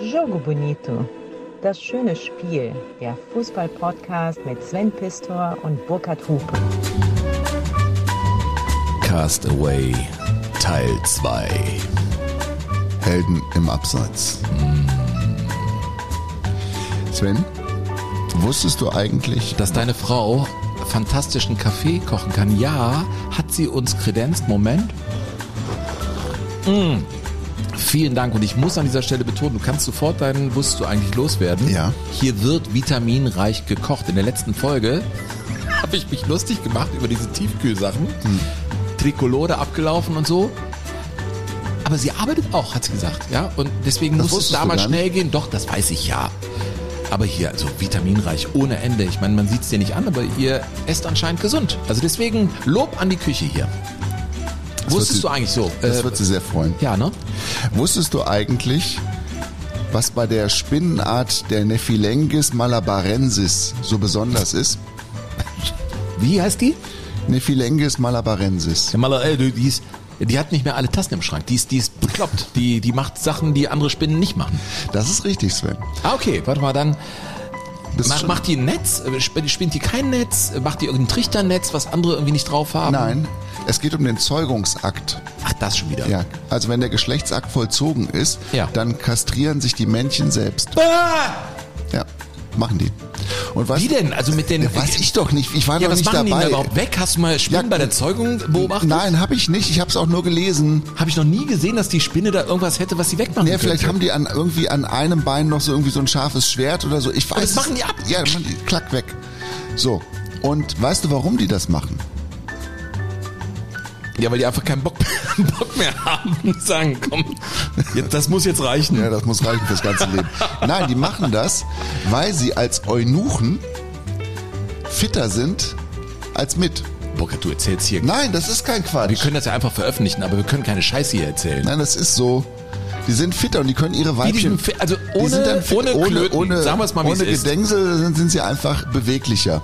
Jogo Bonito. Das schöne Spiel. Der Fußball-Podcast mit Sven Pistor und Burkhard Hupe. Castaway Teil 2. Helden im Abseits. Sven, wusstest du eigentlich, Dass deine Frau fantastischen Kaffee kochen kann. Ja, hat sie uns kredenzt. Moment. Mm. Vielen Dank und ich muss an dieser Stelle betonen, du kannst sofort deinen Wusstest du eigentlich loswerden. Ja. Hier wird vitaminreich gekocht. In der letzten Folge habe ich mich lustig gemacht über diese Tiefkühlsachen. Trikolore abgelaufen und so. Aber sie arbeitet auch, hat sie gesagt. Ja, und deswegen Das muss es wusstest da du mal gar nicht? schnell gehen. Doch, das weiß ich ja. Aber hier, also vitaminreich ohne Ende. Ich meine, man sieht es dir nicht an, aber ihr esst anscheinend gesund. Also deswegen Lob an die Küche hier. Wusstest sie- du eigentlich so? das Äh, wird sie sehr freuen. ja, ne? Wusstest du eigentlich, was bei der Spinnenart der Nephilengis malabarensis so besonders ist? Wie heißt die? Nephilengis malabarensis. Maler, ey, du, die, ist, die hat nicht mehr alle Tassen im Schrank. Die ist, die ist bekloppt. Die, die macht Sachen, die andere Spinnen nicht machen. Das ist richtig, Sven. Ah, okay, warte mal, dann Bist macht, die ein Netz? Äh, sp- Spinnt die kein Netz? Macht die irgendein Trichternetz, was andere irgendwie nicht drauf haben? Nein, es geht um den Zeugungsakt. Ach, das schon wieder. Ja, also wenn der Geschlechtsakt vollzogen ist, Ja. dann kastrieren sich die Männchen selbst. Ah! Ja, machen die. Und was, Wie denn? Also mit den. Ja, weiß ich doch nicht. Ich war Ja, noch was nicht machen die denn dabei. überhaupt weg? Hast du mal Spinnen Ja, bei der Zeugung beobachtet? Nein, habe ich nicht. Ich habe es auch nur gelesen. Habe ich noch nie gesehen, dass die Spinne da irgendwas hätte, was sie wegmachen Ja, vielleicht haben die an, irgendwie an einem Bein noch so irgendwie so ein scharfes Schwert oder so. Ich weiß. das machen die ab? Ja, machen die klack weg. So. Und weißt du, warum die das machen? Ja, weil die einfach keinen Bock, Bock mehr haben und sagen, komm, jetzt, das muss jetzt reichen. Ja, das muss reichen fürs ganze Leben. Nein, die machen das, weil sie als Eunuchen fitter sind als mit. Burkhard, du erzählst hier. Nein, das ist kein Quatsch. Wir können das ja einfach veröffentlichen, aber wir können keine Scheiße hier erzählen. Nein, das ist so. Die sind fitter und die können ihre Wie Weibchen. also die ohne, sind dann fit, ohne, ohne, Klöten. ohne, Sagen wir es mal, wie ohne. Gedengsel sind, sind sie einfach beweglicher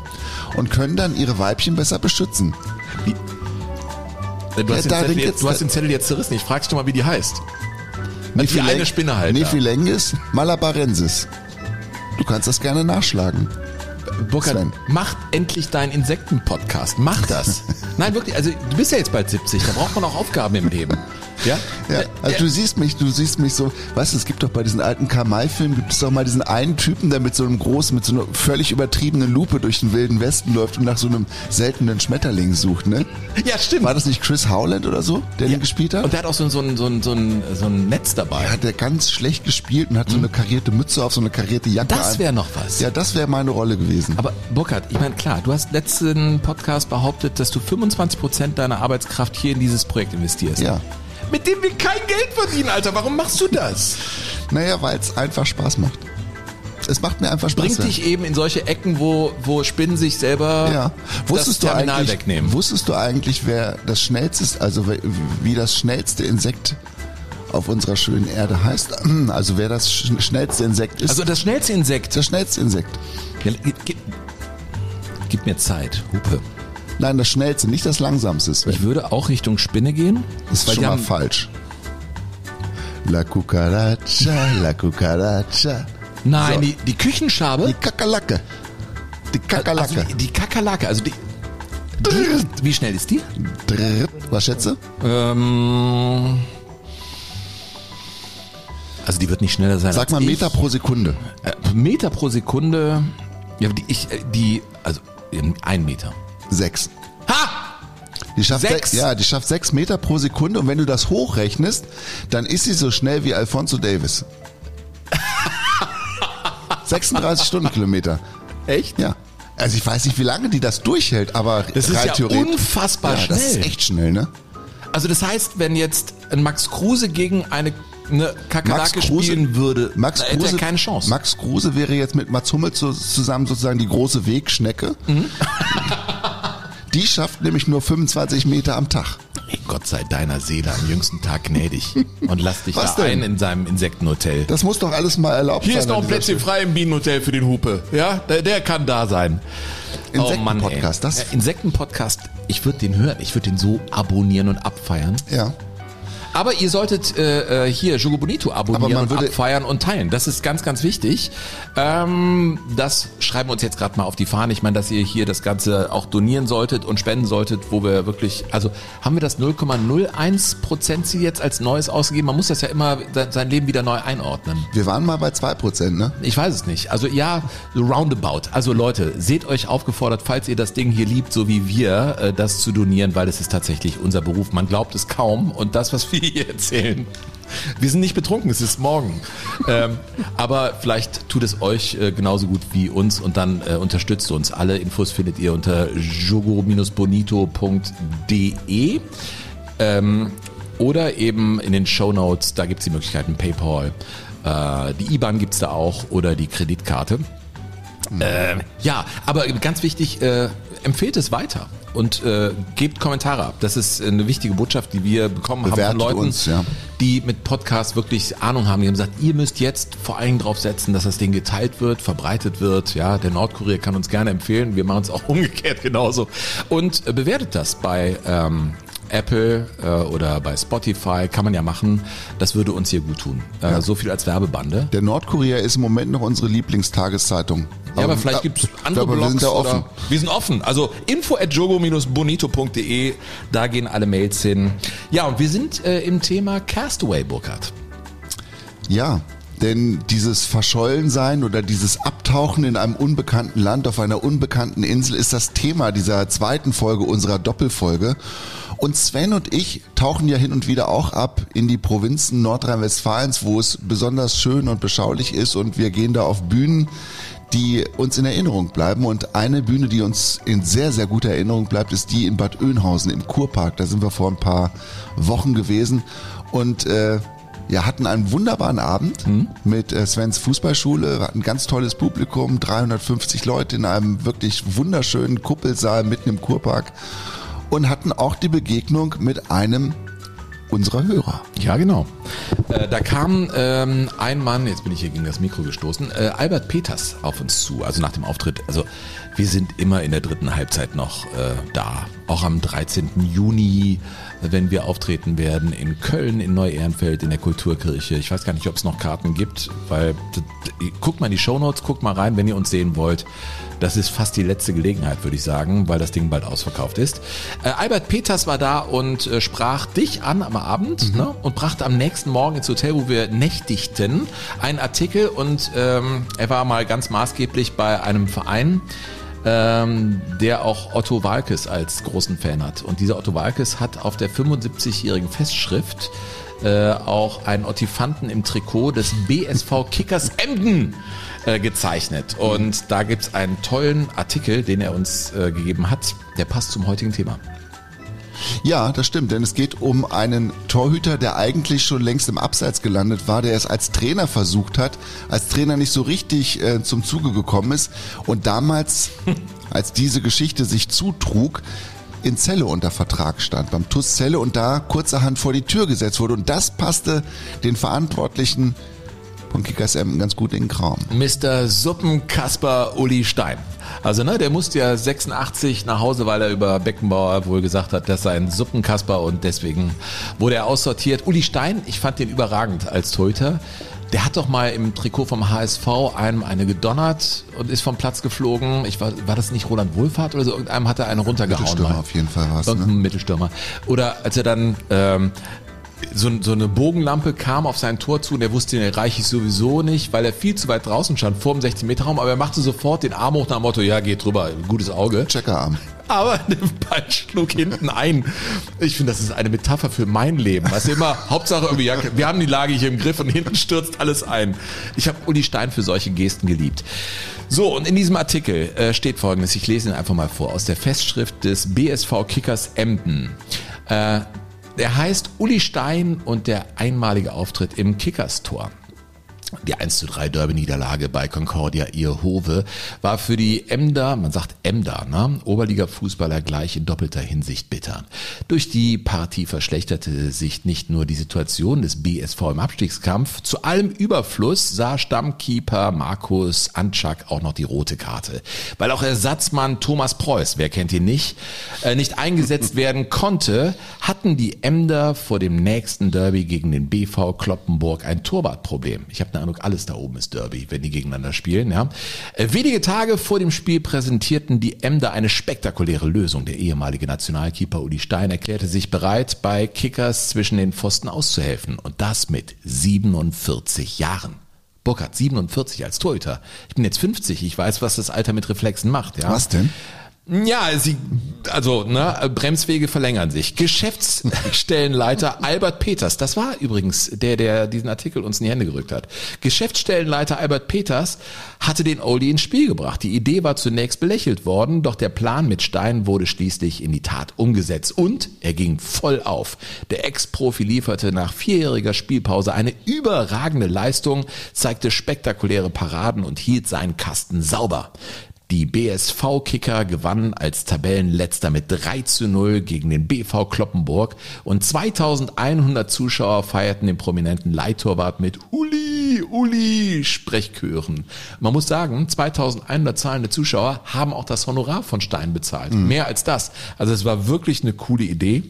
und können dann ihre Weibchen besser beschützen. Du, hast, Ja, da den Zettel jetzt, du hast den Zettel jetzt zerrissen. Ich frag dich doch mal, wie die heißt. Also die eine Spinne halt. Nephilengis malabarensis. Du kannst das gerne nachschlagen. Burkhard, Sven. mach endlich deinen Insekten-Podcast. Mach das. Nein, wirklich. Also du bist ja jetzt bald 70. Da braucht man auch Aufgaben im Leben. Ja? Ja, Äh, also du siehst mich, du siehst mich so, weißt du, es gibt doch bei diesen alten Kamai-Filmen, gibt es doch mal diesen einen Typen, der mit so einem großen, mit so einer völlig übertriebenen Lupe durch den wilden Westen läuft und nach so einem seltenen Schmetterling sucht, ne? ja, stimmt. War das nicht Chris Howland oder so, der den gespielt hat? Und der hat auch so, ein- so, ein, so, ein, so, ein, so ein Netz dabei. hat der ganz schlecht gespielt und hat so eine karierte Mütze auf, so eine karierte Jacke Das wäre noch was. Ja, das wäre meine Rolle gewesen. Aber Burkhard, ich meine, klar, du hast letzten Podcast behauptet, dass du 25% deiner Arbeitskraft hier in dieses Projekt investierst. Ja. Mit dem wir kein Geld verdienen, Alter. Warum machst du das? Naja, weil es einfach Spaß macht. Es macht mir einfach Spaß. Bringt dich eben in solche Ecken, wo, wo Spinnen sich selber Ja. Wusstest das du Terminal eigentlich, wegnehmen. Wusstest du eigentlich, wer das schnellste also wie- das schnellste Insekt auf unserer schönen Erde heißt? Also wer das sch- schnellste Insekt ist? Also das schnellste Insekt. das schnellste Insekt. Ja, gib, gib mir Zeit, Hupe. Nein, das schnellste, nicht das langsamste. Sven. Ich würde auch Richtung Spinne gehen. ist weil schon mal falsch. La cucaracha, la cucaracha. Nein, So. die, die Küchenschabe. Die Kakerlake. Die Kakerlake. Also die, die Kakerlake, also die, die. Wie schnell ist die? Drrrt. Was schätze? Ähm, also die wird nicht schneller sein. Sag mal ich. Meter pro Sekunde. Äh, Meter pro Sekunde. Ja, die, ich, äh, die, also ähm, ein Meter. Sechs. Ha! Die schafft Sechs? ja, die schafft sechs Meter pro Sekunde und wenn du das hochrechnest, dann ist sie so schnell wie Alfonso Davis. 36 Stundenkilometer. Echt? Ja. Also ich weiß nicht, wie lange die das durchhält, aber Das ist ja theoretisch. unfassbar ja, Das ist schnell. echt schnell, ne? Also das heißt, wenn jetzt ein Max Kruse gegen eine, eine Kakerlake Kruse- spielen würde, Max hätte Kruse, er keine Chance. Max Kruse wäre jetzt mit Mats Hummel zu, zusammen sozusagen die große Wegschnecke. Mhm. Die schafft nämlich nur 25 Meter am Tag. Gott sei deiner Seele am jüngsten Tag gnädig und lass dich Was da denn? ein in seinem Insektenhotel. Das muss doch alles mal erlaubt Hier sein. ist noch ein Plätzchen frei im Bienenhotel für den Hupe. Ja, der, der kann da sein. Insektenpodcast, ey. das- Ja, Insektenpodcast, ich würde den hören. Ich würde den so abonnieren und abfeiern. Ja. Aber ihr solltet äh, äh hier Jogo Bonito abonnieren und abfeiern und teilen. Das ist ganz, ganz wichtig. Ähm, das schreiben wir uns jetzt gerade mal auf die Fahne. Ich meine, dass ihr hier das Ganze auch donieren solltet und spenden solltet, wo wir wirklich, also haben wir das 0,01 Prozent Ziel jetzt als Neues ausgegeben? Man muss das ja immer sein Leben wieder neu einordnen. Wir waren mal bei 2 Prozent, ne? Ich weiß es nicht. Also ja, roundabout. Also Leute, seht euch aufgefordert, falls ihr das Ding hier liebt, so wie wir, äh, das zu donieren, weil es ist tatsächlich unser Beruf. Man glaubt es kaum und das, was wir hier erzählen. Wir sind nicht betrunken, es ist morgen. ähm, aber vielleicht tut es euch äh, genauso gut wie uns und dann äh, unterstützt uns. Alle Infos findet ihr unter jogo-bonito.de ähm, oder eben in den Show Notes, da gibt es die Möglichkeiten PayPal. Äh, die IBAN gibt es da auch oder die Kreditkarte. Mhm. Äh, ja, aber ganz wichtig, äh, empfehlt es weiter und äh, gebt Kommentare ab. Das ist eine wichtige Botschaft, die wir bekommen Bewertet haben von Leuten, uns, ja. die mit Podcasts wirklich Ahnung haben. Die haben gesagt, ihr müsst jetzt vor allen Dingen drauf setzen, dass das Ding geteilt wird, verbreitet wird. Ja, der Nordkurier kann uns gerne empfehlen. Wir machen es auch umgekehrt genauso. Und äh, bewertet das bei ähm, Apple äh, oder bei Spotify, kann man ja machen. Das würde uns hier gut tun. Äh, ja. So viel als Werbebande. Der Nordkurier ist im Moment noch unsere Lieblingstageszeitung. Ja, aber, aber vielleicht gibt es andere glaube, Blogs. Wir sind da offen. wir sind offen. Also info at jogo-bonito.de, da gehen alle Mails hin. Ja, und wir sind äh, im Thema Castaway, Burkhardt. Ja, denn dieses Verschollensein oder dieses Abtauchen in einem unbekannten Land auf einer unbekannten Insel ist das Thema dieser zweiten Folge unserer Doppelfolge. Und Sven und ich tauchen ja hin und wieder auch ab in die Provinzen Nordrhein-Westfalens, wo es besonders schön und beschaulich ist und wir gehen da auf Bühnen, die uns in Erinnerung bleiben. Und eine Bühne, die uns in sehr, sehr guter Erinnerung bleibt, ist die in Bad Oeynhausen im Kurpark. Da sind wir vor ein paar Wochen gewesen und äh, ja, hatten einen wunderbaren Abend mhm. mit äh, Svens Fußballschule, wir hatten ein ganz tolles Publikum, 350 Leute in einem wirklich wunderschönen Kuppelsaal mitten im Kurpark und hatten auch die Begegnung mit einem unserer Hörer. Ja, genau. Äh, da kam ähm, ein Mann, jetzt bin ich hier gegen das Mikro gestoßen, äh, Albert Peters auf uns zu, also nach dem Auftritt. Also wir sind immer in der dritten Halbzeit noch äh, da. Auch am 13. Juni wenn wir auftreten werden in Köln, in Neu-Ehrenfeld, in der Kulturkirche. Ich weiß gar nicht, ob es noch Karten gibt, weil guckt mal in die Shownotes, guckt mal rein, wenn ihr uns sehen wollt. Das ist fast die letzte Gelegenheit, würde ich sagen, weil das Ding bald ausverkauft ist. Äh, Albert Peters war da und äh, sprach dich an am Abend mhm. ne, und brachte am nächsten Morgen ins Hotel, wo wir nächtigten, einen Artikel und ähm, er war mal ganz maßgeblich bei einem Verein, ähm, der auch Otto Walkes als großen Fan hat. Und dieser Otto Walkes hat auf der 75-jährigen Festschrift äh, auch einen Ottifanten im Trikot des BSV Kickers Emden äh, gezeichnet. Und da gibt es einen tollen Artikel, den er uns äh, gegeben hat, der passt zum heutigen Thema. Ja, das stimmt, denn es geht um einen Torhüter, der eigentlich schon längst im Abseits gelandet war, der es als Trainer versucht hat, als Trainer nicht so richtig äh, zum Zuge gekommen ist und damals, als diese Geschichte sich zutrug, in Zelle unter Vertrag stand, beim TUS Zelle und da kurzerhand vor die Tür gesetzt wurde. Und das passte den Verantwortlichen von Kickers M ganz gut in den Kram. Mr. Suppenkasper Uli Stein. Also ne, der musste ja 86 nach Hause, weil er über Beckenbauer wohl gesagt hat, das sei ein Suppenkasper und deswegen wurde er aussortiert. Uli Stein, ich fand den überragend als Torhüter. Der hat doch mal im Trikot vom HSV einem eine gedonnert und ist vom Platz geflogen. Ich war, war das nicht Roland Wohlfahrt oder so? Irgendeinem hat er eine runtergehauen. Mittelstürmer auf jeden Fall war es. Ne? Mittelstürmer. Oder als er dann ähm, so, so eine Bogenlampe kam auf sein Tor zu und er wusste, den erreiche ich sowieso nicht, weil er viel zu weit draußen stand, vor dem 16-Meter-Raum, aber er machte sofort den Arm hoch nach dem Motto, ja, geht drüber, gutes Auge. Checkerarm. Aber der Ball schlug hinten ein. Ich finde, das ist eine Metapher für mein Leben. Weißt du immer, Hauptsache irgendwie, ja, wir haben die Lage hier im Griff und hinten stürzt alles ein. Ich habe Uli Stein für solche Gesten geliebt. So, und in diesem Artikel äh, steht folgendes, ich lese ihn einfach mal vor, aus der Festschrift des BSV Kickers Emden. Äh, der heißt Uli Stein und der einmalige Auftritt im Kickers-Tor. Die 1 zu 3 Derby-Niederlage bei Concordia Ierhove war für die Emder, man sagt Emder, ne? Oberliga-Fußballer gleich in doppelter Hinsicht bitter. Durch die Partie verschlechterte sich nicht nur die Situation des BSV im Abstiegskampf, zu allem Überfluss sah Stammkeeper Markus Antschak auch noch die rote Karte. Weil auch Ersatzmann Thomas Preuß, wer kennt ihn nicht, äh, nicht eingesetzt werden konnte, hatten die Emder vor dem nächsten Derby gegen den BV Kloppenburg ein Torwartproblem. Ich habe Eindruck, alles da oben ist Derby, wenn die gegeneinander spielen. Ja. Äh, wenige Tage vor dem Spiel präsentierten die Emder eine spektakuläre Lösung. Der ehemalige Nationalkeeper Uli Stein erklärte sich bereit, bei Kickers zwischen den Pfosten auszuhelfen. Und das mit 47 Jahren. Burkhardt, 47 als Torhüter. Ich bin jetzt 50, ich weiß, was das Alter mit Reflexen macht. Ja. Was denn? Ja, sie, also ne, Bremswege verlängern sich. Geschäftsstellenleiter Albert Peters, das war übrigens der, der diesen Artikel uns in die Hände gerückt hat. Geschäftsstellenleiter Albert Peters hatte den Oldie ins Spiel gebracht. Die Idee war zunächst belächelt worden, doch der Plan mit Stein wurde schließlich in die Tat umgesetzt und er ging voll auf. Der Ex-Profi lieferte nach vierjähriger Spielpause eine überragende Leistung, zeigte spektakuläre Paraden und hielt seinen Kasten sauber. Die BSV-Kicker gewannen als Tabellenletzter mit 3 zu 0 gegen den BV Kloppenburg und 2100 Zuschauer feierten den prominenten Leittorwart mit Uli, Uli Sprechchören. Man muss sagen, 2100 zahlende Zuschauer haben auch das Honorar von Stein bezahlt. Mhm. Mehr als das. Also es war wirklich eine coole Idee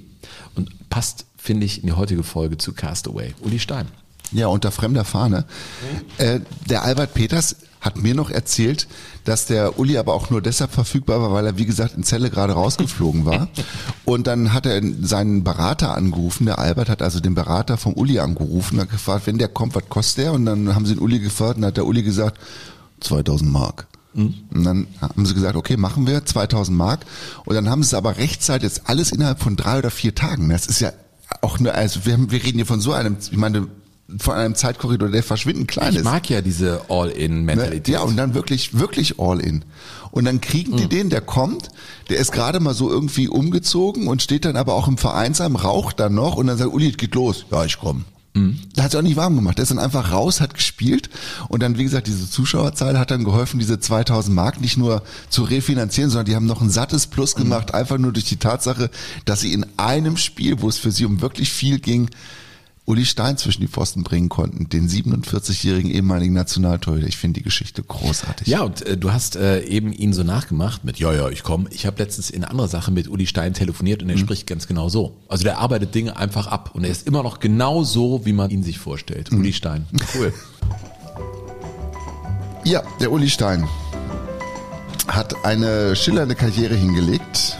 und passt, finde ich, in die heutige Folge zu Castaway. Uli Stein. Ja, unter fremder Fahne. Mhm. Äh, der Albert Peters hat mir noch erzählt, dass der Uli aber auch nur deshalb verfügbar war, weil er, wie gesagt, in Zelle gerade rausgeflogen war. Und dann hat er seinen Berater angerufen. Der Albert hat also den Berater vom Uli angerufen, hat gefragt, wenn der kommt, was kostet der? Und dann haben sie den Uli gefragt und hat der Uli gesagt, 2000 Mark. Mhm. Und dann haben sie gesagt, okay, machen wir 2000 Mark. Und dann haben sie es aber rechtzeitig jetzt alles innerhalb von drei oder vier Tagen. Das ist ja auch eine, also wir, wir reden hier von so einem, ich meine, von einem Zeitkorridor, der verschwindend klein ich ist. Ich mag ja diese All-In-Mentalität. Ne? Ja, und dann wirklich, wirklich All-In. Und dann kriegen die mhm. den, der kommt, der ist gerade mal so irgendwie umgezogen und steht dann aber auch im Vereinsheim, raucht dann noch und dann sagt, Uli, geht los. Ja, ich komm. Mhm. Da hat sich auch nicht warm gemacht. Der ist dann einfach raus, hat gespielt und dann, wie gesagt, diese Zuschauerzahl hat dann geholfen, diese 2000 Mark nicht nur zu refinanzieren, sondern die haben noch ein sattes Plus mhm. gemacht, mhm. einfach nur durch die Tatsache, dass sie in einem Spiel, wo es für sie um wirklich viel ging, Uli Stein zwischen die Pfosten bringen konnten, den 47-jährigen ehemaligen Nationaltorhüter. Ich finde die Geschichte großartig. Ja, und äh, du hast äh, eben ihn so nachgemacht mit, ja, ja, ich komme. Ich habe letztens in anderer Sache mit Uli Stein telefoniert und er mhm. spricht ganz genau so. Also der arbeitet Dinge einfach ab und er ist immer noch genau so, wie man ihn sich vorstellt. Mhm. Uli Stein. Cool. Ja, der Uli Stein hat eine schillernde Karriere hingelegt.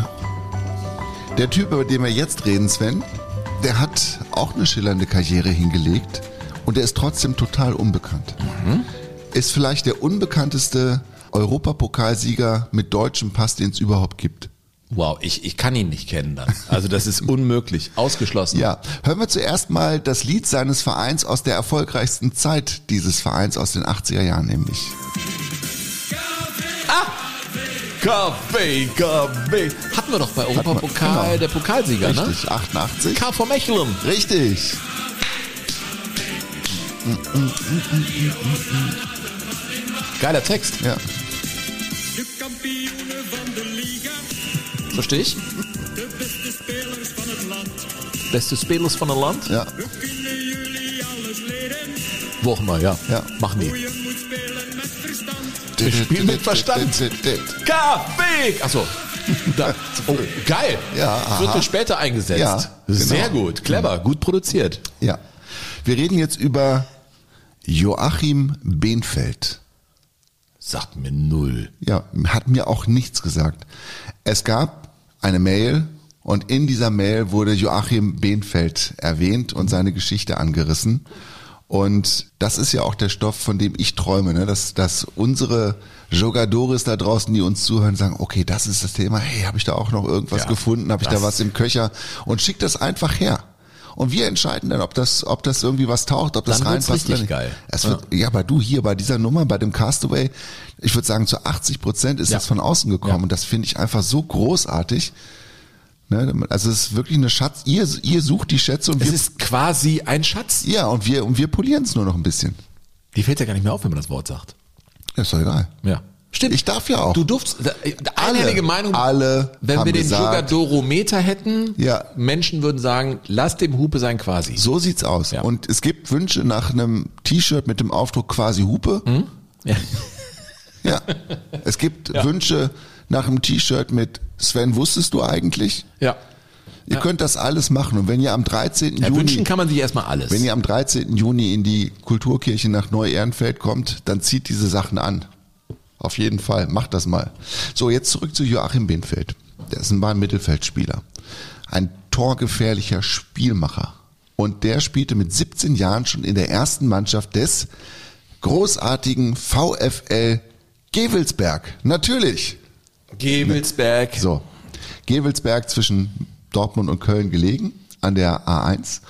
Der Typ, über den wir jetzt reden, Sven, der hat auch eine schillernde Karriere hingelegt und er ist trotzdem total unbekannt. Mhm. Ist vielleicht der unbekannteste Europapokalsieger mit deutschem Pass, den es überhaupt gibt. Wow, ich, ich kann ihn nicht kennen dann. Also das ist unmöglich, ausgeschlossen. Ja, hören wir zuerst mal das Lied seines Vereins aus der erfolgreichsten Zeit dieses Vereins aus den 80er Jahren nämlich. Ah! Kaffee, Kaffee. Hatten wir doch bei Europapokal, genau. der Pokalsieger, Richtig, ne? Richtig, 88. KV Mechelen. Richtig. Geiler Text. Ja. Verstehe ich? Beste Spelers von dem Land? Ja. Wo auch immer, ja. ja. Machen die. Wir spielen mit Verstand. Kaffee! Achso. Da, oh, geil. Ja, Viertel später eingesetzt. Ja, genau. Sehr gut, clever, gut produziert. Ja. Wir reden jetzt über Joachim Behnfeld. Sagt mir null. Ja, hat mir auch nichts gesagt. Es gab eine Mail und in dieser Mail wurde Joachim Behnfeld erwähnt und seine Geschichte angerissen. Und das ist ja auch der Stoff, von dem ich träume, ne? dass, dass unsere Jogadores da draußen, die uns zuhören, sagen, okay, das ist das Thema, hey, habe ich da auch noch irgendwas ja, gefunden, habe ich da was im Köcher und schick das einfach her. Und wir entscheiden dann, ob das, ob das irgendwie was taucht, ob das dann reinpasst. Richtig geil. Es wird, ja. ja, aber du hier bei dieser Nummer, bei dem Castaway, ich würde sagen, zu 80 Prozent ist ja. das von außen gekommen. Und das finde ich einfach so großartig. Ne? Also es ist wirklich eine Schatz. Ihr, ihr sucht die Schätze und es wir. ist quasi ein Schatz. Ja, und wir, und wir polieren es nur noch ein bisschen. Die fällt ja gar nicht mehr auf, wenn man das Wort sagt. Ist doch egal. Ja. Stimmt. Ich darf ja auch. Du durfst, einhellige Meinung, alle wenn wir den Jugadorometer hätten, Ja. Menschen würden sagen, lass dem Hupe sein quasi. So sieht's aus. Ja. Und es gibt Wünsche nach einem T-Shirt mit dem Aufdruck quasi Hupe. Ja. Ja. Es gibt Wünsche nach einem T-Shirt mit Sven, wusstest du eigentlich? ja. Ihr könnt das alles machen. Und wenn ihr am 13. ja Juni, wünschen kann man sich erstmal alles. wenn ihr am 13. Juni in die Kulturkirche nach Neu-Ehrenfeld kommt, dann zieht diese Sachen an. Auf jeden Fall. Macht das mal. So, jetzt zurück zu Joachim Behnfeld. Der ist ein Bahn-Mittelfeldspieler. Ein torgefährlicher Spielmacher. Und der spielte mit 17 Jahren schon in der ersten Mannschaft des großartigen VfL Gewelsberg. Natürlich. Gebelsberg. So, Gewelsberg zwischen Dortmund und Köln gelegen, an der A1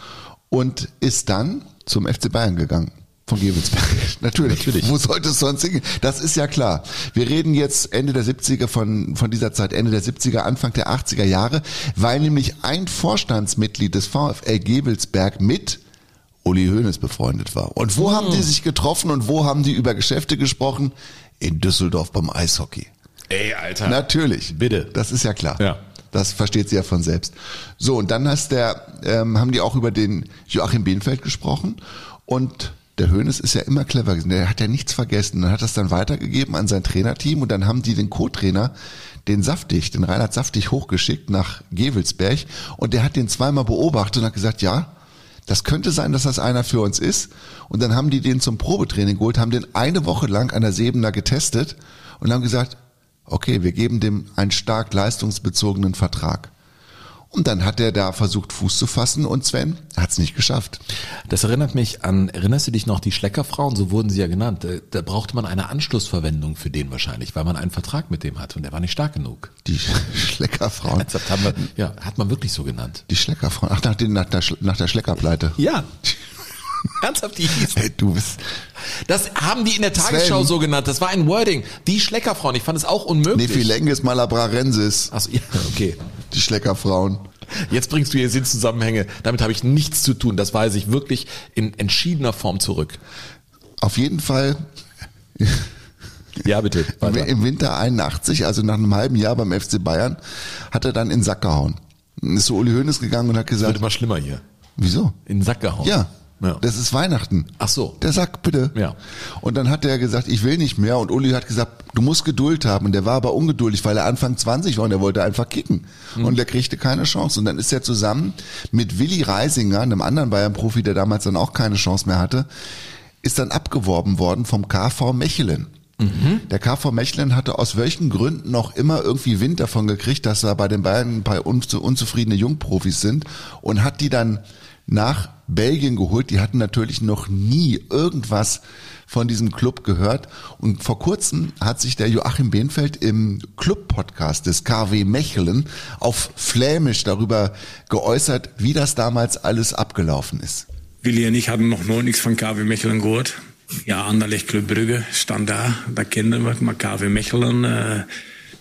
und ist dann zum FC Bayern gegangen. Von Gewelsberg. Natürlich. Natürlich. Wo sollte es sonst hingehen? Das ist ja klar. Wir reden jetzt Ende der 70er von, von dieser Zeit, Ende der 70er, Anfang der 80er Jahre, weil nämlich ein Vorstandsmitglied des VfL Gewelsberg mit Uli Hoeneß befreundet war. Und wo haben die sich getroffen und wo haben die über Geschäfte gesprochen? In Düsseldorf beim Eishockey. Ey, Alter. Natürlich. Bitte. Das ist ja klar. Ja. Das versteht sie ja von selbst. So, und dann hast der, ähm, haben die auch über den Joachim Behnfeld gesprochen und der Hönes ist ja immer clever gewesen. Der hat ja nichts vergessen. Dann hat das dann weitergegeben an sein Trainerteam und dann haben die den Co-Trainer, den Saftig, den Reinhard Saftig hochgeschickt nach Gewelsberg und der hat den zweimal beobachtet und hat gesagt, ja, das könnte sein, dass das einer für uns ist. Und dann haben die den zum Probetraining geholt, haben den eine Woche lang an der Sebener getestet und haben gesagt, okay, wir geben dem einen stark leistungsbezogenen Vertrag. Und dann hat er da versucht, Fuß zu fassen und Sven hat es nicht geschafft. Das erinnert mich an, erinnerst du dich noch, die Schleckerfrauen, so wurden sie ja genannt. Da, da brauchte man eine Anschlussverwendung für den wahrscheinlich, weil man einen Vertrag mit dem hatte und der war nicht stark genug. Die Schleckerfrauen. Haben wir, ja, hat man wirklich so genannt. Die Schleckerfrauen. Ach, nach, den, nach, der, nach der Schleckerpleite. Ja. Ernsthaft, die hieß. Hey, du bist. Das haben die in der Tagesschau Sven. so genannt. Das war ein Wording. Die Schleckerfrauen. Ich fand es auch unmöglich. Nephilenges malabrarensis. Achso, ja, okay. Die Schleckerfrauen. Jetzt bringst du hier Sinnzusammenhänge. Damit habe ich nichts zu tun. Das weise ich wirklich in entschiedener Form zurück. Auf jeden Fall Ja, bitte. Im, Weiter. Im Winter 81, also nach einem halben Jahr beim FC Bayern, hat er dann in den Sack gehauen. Ist so Uli Hoeneß gegangen und hat Wird gesagt, immer schlimmer hier. wieso? In den Sack gehauen. Ja, Ja. das ist Weihnachten. Ach so. Der Sack, bitte. Ja. Und dann hat er gesagt, ich will nicht mehr. Und Uli hat gesagt, du musst Geduld haben. Und der war aber ungeduldig, weil er Anfang 20 war und er wollte einfach kicken. Mhm. Und der kriegte keine Chance. Und dann ist er zusammen mit Willi Reisinger, einem anderen Bayern-Profi, der damals dann auch keine Chance mehr hatte, ist dann abgeworben worden vom KV Mechelen. Mhm. Der KV Mechelen hatte aus welchen Gründen noch immer irgendwie Wind davon gekriegt, dass da bei den Bayern ein paar unzu- unzufriedene Jungprofis sind und hat die dann nach Belgien geholt. Die hatten natürlich noch nie irgendwas von diesem Club gehört. Und vor kurzem hat sich der Joachim Behnfeld im Club-Podcast des KW Mechelen auf Flämisch darüber geäußert, wie das damals alles abgelaufen ist. Willy en ik hadden nog nooit niks van KV Mechelen gehoord. Ja, Anderlecht Club Brugge stand daar, dat kenden we. Maar KV Mechelen, eh,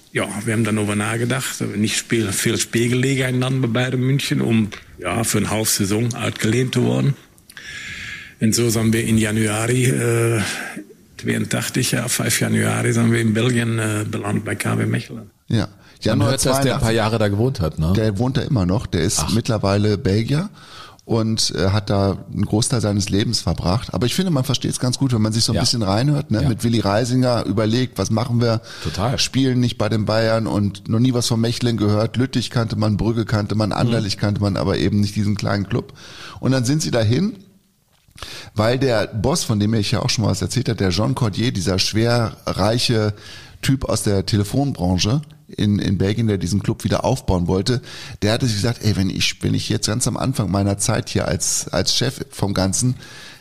ja, we hebben daarover nagedacht. We hebben niet speel, veel speelgelegenheid dan bij Bayern München om ja, voor een half seizoen uitgeleend te worden. En zo zijn we in januari eh 82, ja, 5 januari, zijn we in België eh, beland bij KV Mechelen. Ja. Man Januar hört, dass der ein paar 82. Jahre da gewohnt hat, ne? Der wohnt da immer noch. Der ist mittlerweile Belgier und äh, hat da einen Großteil seines Lebens verbracht. Aber ich finde, man versteht es ganz gut, wenn man sich so ein Ja. bisschen reinhört. Ne? Ja. Mit Willi Reisinger überlegt, was machen wir? Total. Spielen nicht bei den Bayern und noch nie was von Mechelen gehört. Lüttich kannte man, Brügge kannte man, Anderlich Mhm. kannte man, aber eben nicht diesen kleinen Club. Und dann sind sie dahin weil der Boss, von dem ich ja auch schon mal was erzählt habe, der Jean Cordier, dieser schwer reiche Typ aus der Telefonbranche in, in Belgien, der diesen Club wieder aufbauen wollte, der hatte sich gesagt, ey, wenn ich, wenn ich jetzt ganz am Anfang meiner Zeit hier als, als Chef vom Ganzen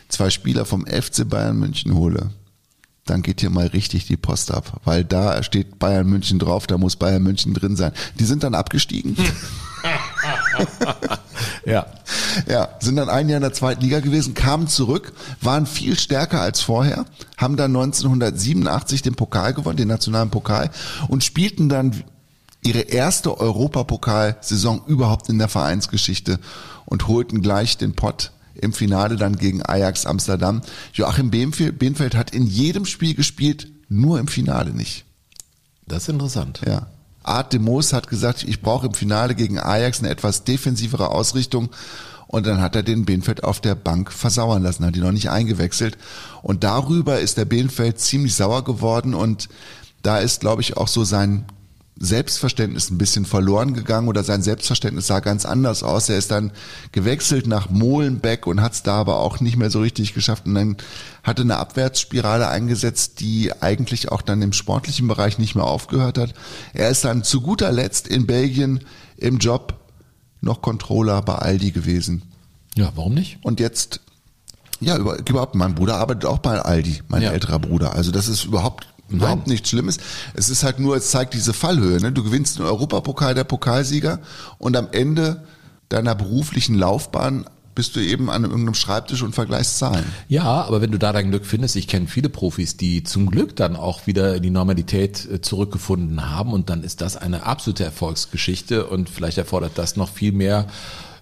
zwei Spieler vom FC Bayern München hole, dann geht hier mal richtig die Post ab, weil da steht Bayern München drauf, da muss Bayern München drin sein. Die sind dann abgestiegen. Ja. Ja, sind dann ein Jahr in der zweiten Liga gewesen, kamen zurück, waren viel stärker als vorher, haben dann 1987 den Pokal gewonnen, den nationalen Pokal und spielten dann ihre erste Europapokalsaison überhaupt in der Vereinsgeschichte und holten gleich den Pott im Finale dann gegen Ajax Amsterdam. Joachim Behnfeld hat in jedem Spiel gespielt, nur im Finale nicht. Das ist interessant. Ja. Art de Moos hat gesagt, ich brauche im Finale gegen Ajax eine etwas defensivere Ausrichtung. Und dann hat er den Behnfeld auf der Bank versauern lassen, hat ihn noch nicht eingewechselt. Und darüber ist der Behnfeld ziemlich sauer geworden und da ist, glaube ich, auch so sein Selbstverständnis ein bisschen verloren gegangen oder sein Selbstverständnis sah ganz anders aus. Er ist dann gewechselt nach Molenbeek und hat es da aber auch nicht mehr so richtig geschafft und dann hatte eine Abwärtsspirale eingesetzt, die eigentlich auch dann im sportlichen Bereich nicht mehr aufgehört hat. Er ist dann zu guter Letzt in Belgien im Job noch Controller bei Aldi gewesen. Ja, warum nicht? Und jetzt ja, überhaupt, mein Bruder arbeitet auch bei Aldi, mein ja. älterer Bruder. Also das ist überhaupt Überhaupt nichts Schlimmes. Es ist halt nur, es zeigt diese Fallhöhe. Ne? Du gewinnst den Europapokal der Pokalsieger und am Ende deiner beruflichen Laufbahn bist du eben an irgendeinem Schreibtisch und vergleichst Zahlen. Ja, aber wenn du da dein Glück findest, ich kenne viele Profis, die zum Glück dann auch wieder in die Normalität äh, zurückgefunden haben und dann ist das eine absolute Erfolgsgeschichte und vielleicht erfordert das noch viel mehr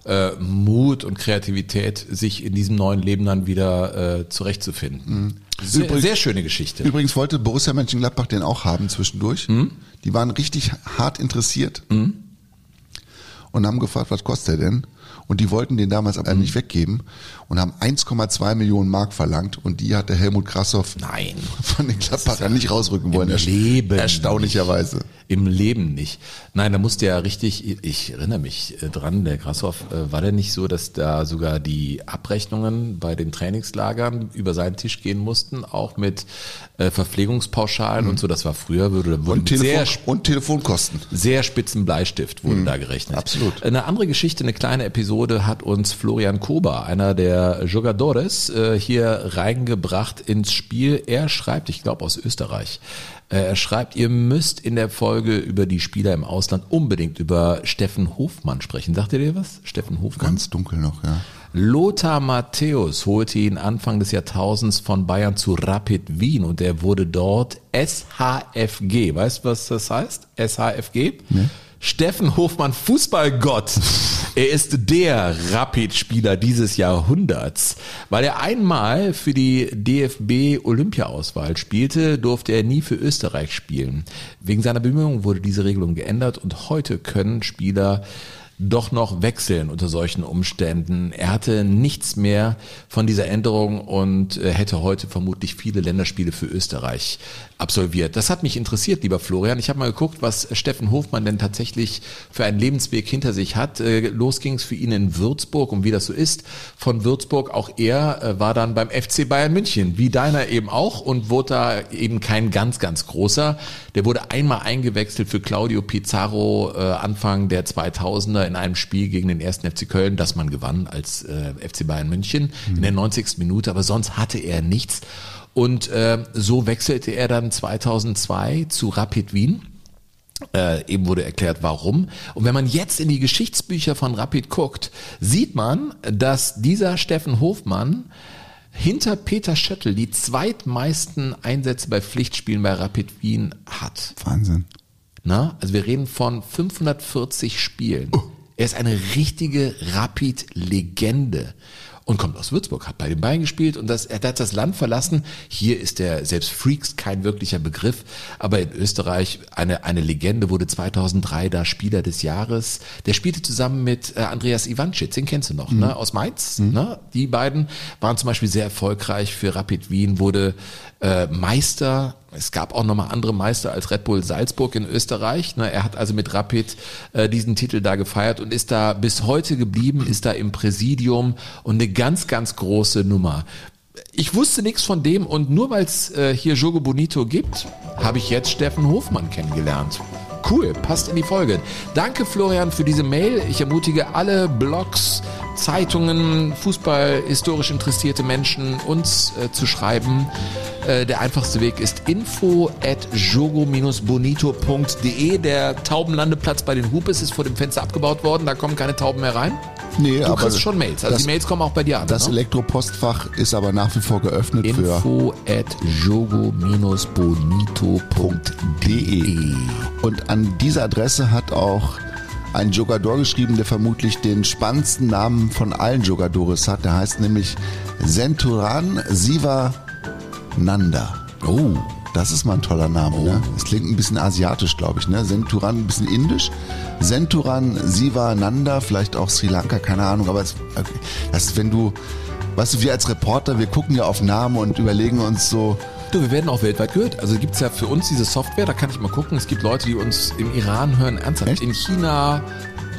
äh, Mut und Kreativität, sich in diesem neuen Leben dann wieder äh, zurechtzufinden. Mhm. Sehr, übrigens, sehr schöne Geschichte. Übrigens wollte Borussia Mönchengladbach den auch haben zwischendurch. Mhm. Die waren richtig hart interessiert mhm. und haben gefragt, was kostet er denn? Und die wollten den damals aber mhm. nicht weggeben und haben 1,2 Millionen Mark verlangt und die hat der Helmut Krassoff Nein. von den Gladbachern nicht rausrücken wollen. Leben Erstaunlicherweise. Nicht. Im Leben nicht. Nein, da musste ja richtig, ich erinnere mich äh, dran, der Krassoff, äh, war der nicht so, dass da sogar die Abrechnungen bei den Trainingslagern über seinen Tisch gehen mussten, auch mit äh, Verpflegungspauschalen mhm. und so, das war früher, würde und, Telefon, sehr, und Telefonkosten. Sehr spitzen Bleistift wurden mhm. da gerechnet. Absolut. Eine andere Geschichte, eine kleine Episode hat uns Florian Kober, einer der Jogadores, hier reingebracht ins Spiel. Er schreibt, ich glaube aus Österreich, er schreibt, ihr müsst in der Folge über die Spieler im Ausland unbedingt über Steffen Hofmann sprechen. Sagt ihr dir was? Steffen Hofmann? Ganz dunkel noch, ja. Lothar Matthäus holte ihn Anfang des Jahrtausends von Bayern zu Rapid Wien und er wurde dort SHFG. Weißt du, was das heißt? SHFG? Nee. Steffen Hofmann Fußballgott. Er ist der Rapid-Spieler dieses Jahrhunderts. Weil er einmal für die DFB Olympia-Auswahl spielte, durfte er nie für Österreich spielen. Wegen seiner Bemühungen wurde diese Regelung geändert und heute können Spieler doch noch wechseln unter solchen Umständen. Er hatte nichts mehr von dieser Änderung und äh, hätte heute vermutlich viele Länderspiele für Österreich absolviert. Das hat mich interessiert, lieber Florian. Ich habe mal geguckt, was Steffen Hofmann denn tatsächlich für einen Lebensweg hinter sich hat. Äh, los ging es für ihn in Würzburg und wie das so ist. Von Würzburg auch er äh, war dann beim FC Bayern München, wie deiner eben auch und wurde da eben kein ganz, ganz großer. Der wurde einmal eingewechselt für Claudio Pizarro Anfang der 2000er in einem Spiel gegen den ersten FC Köln, das man gewann als äh, FC Bayern München mhm. in der 90. Minute, aber sonst hatte er nichts. Und äh, so wechselte er dann 2002 zu Rapid Wien. Äh, eben wurde erklärt, warum. Und wenn man jetzt in die Geschichtsbücher von Rapid guckt, sieht man, dass dieser Steffen Hofmann hinter Peter Schöttl die zweitmeisten Einsätze bei Pflichtspielen bei Rapid Wien hat. Wahnsinn. Na, also wir reden von 540 Spielen. Oh. Er ist eine richtige Rapid-Legende und kommt aus Würzburg, hat bei den Bayern gespielt und das, er hat das Land verlassen. Hier ist der selbst Freaks kein wirklicher Begriff, aber in Österreich eine, eine Legende, wurde 2003 da Spieler des Jahres. Der spielte zusammen mit äh, Andreas Ivanschitz, den kennst du noch, mhm. ne, aus Mainz. Mhm. Ne? Die beiden waren zum Beispiel sehr erfolgreich für Rapid Wien, wurde äh, Meister es gab auch nochmal andere Meister als Red Bull Salzburg in Österreich. Ne? Er hat also mit Rapid äh, diesen Titel da gefeiert und ist da bis heute geblieben, ist da im Präsidium und eine ganz, ganz große Nummer. Ich wusste nichts von dem und nur weil es äh, hier Jogo Bonito gibt, habe ich jetzt Steffen Hofmann kennengelernt. Cool, passt in die Folge. Danke Florian für diese Mail. Ich ermutige alle Blogs, Zeitungen, Fußball, historisch interessierte Menschen, uns äh, zu schreiben. Äh, der einfachste Weg ist info at jogo-bonito.de. Der Taubenlandeplatz bei den Hupes ist vor dem Fenster abgebaut worden. Da kommen keine Tauben mehr rein. Nee, du aber kriegst schon Mails. Also das, die Mails kommen auch bei dir an. Das ne? Elektropostfach ist aber nach wie vor geöffnet info für at jogo-bonito.de. Und an dieser Adresse hat auch einen Jogador geschrieben, der vermutlich den spannendsten Namen von allen Jogadores hat. Der heißt nämlich Senturan Siva Nanda. Oh. Das ist mal ein toller Name. Ne? Das klingt ein bisschen asiatisch, glaube ich. Ne? Senturan ein bisschen indisch. Senturan Sivananda, vielleicht auch Sri Lanka, keine Ahnung. Aber es, okay. das ist, wenn du, weißt du, wir als Reporter, wir gucken ja auf Namen und überlegen uns so, Du, wir werden auch weltweit gehört. Also gibt es ja für uns diese Software, da kann ich mal gucken. Es gibt Leute, die uns im Iran hören, ernsthaft. Echt? In China,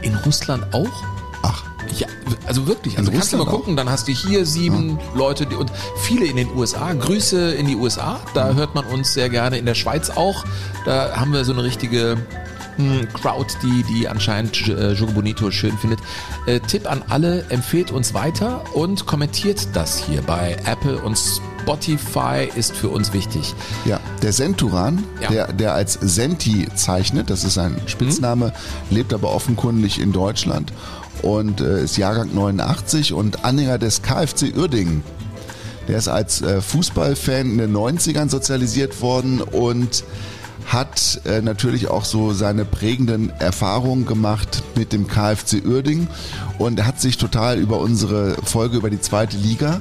in Russland auch. ach, Ja, also wirklich. Also In kannst du mal Russland gucken, dann hast du hier sieben Leute die, und viele in den USA. Grüße in die USA, da hört man uns sehr gerne. In der Schweiz auch. Da haben wir so eine richtige hm, Crowd, die, die anscheinend äh, Jogo Bonito schön findet. Äh, Tipp an alle, empfehlt uns weiter und kommentiert das hier bei Apple und Spotify ist für uns wichtig. Ja, der Senturan, Ja. der, der als Senti zeichnet, das ist sein Spitzname, lebt aber offenkundig in Deutschland und äh, ist Jahrgang 89 und Anhänger des KfC Uerdingen. Der ist als äh, Fußballfan in den 90ern sozialisiert worden und hat äh, natürlich auch so seine prägenden Erfahrungen gemacht mit dem KfC Uerdingen und er hat sich total über unsere Folge über die zweite Liga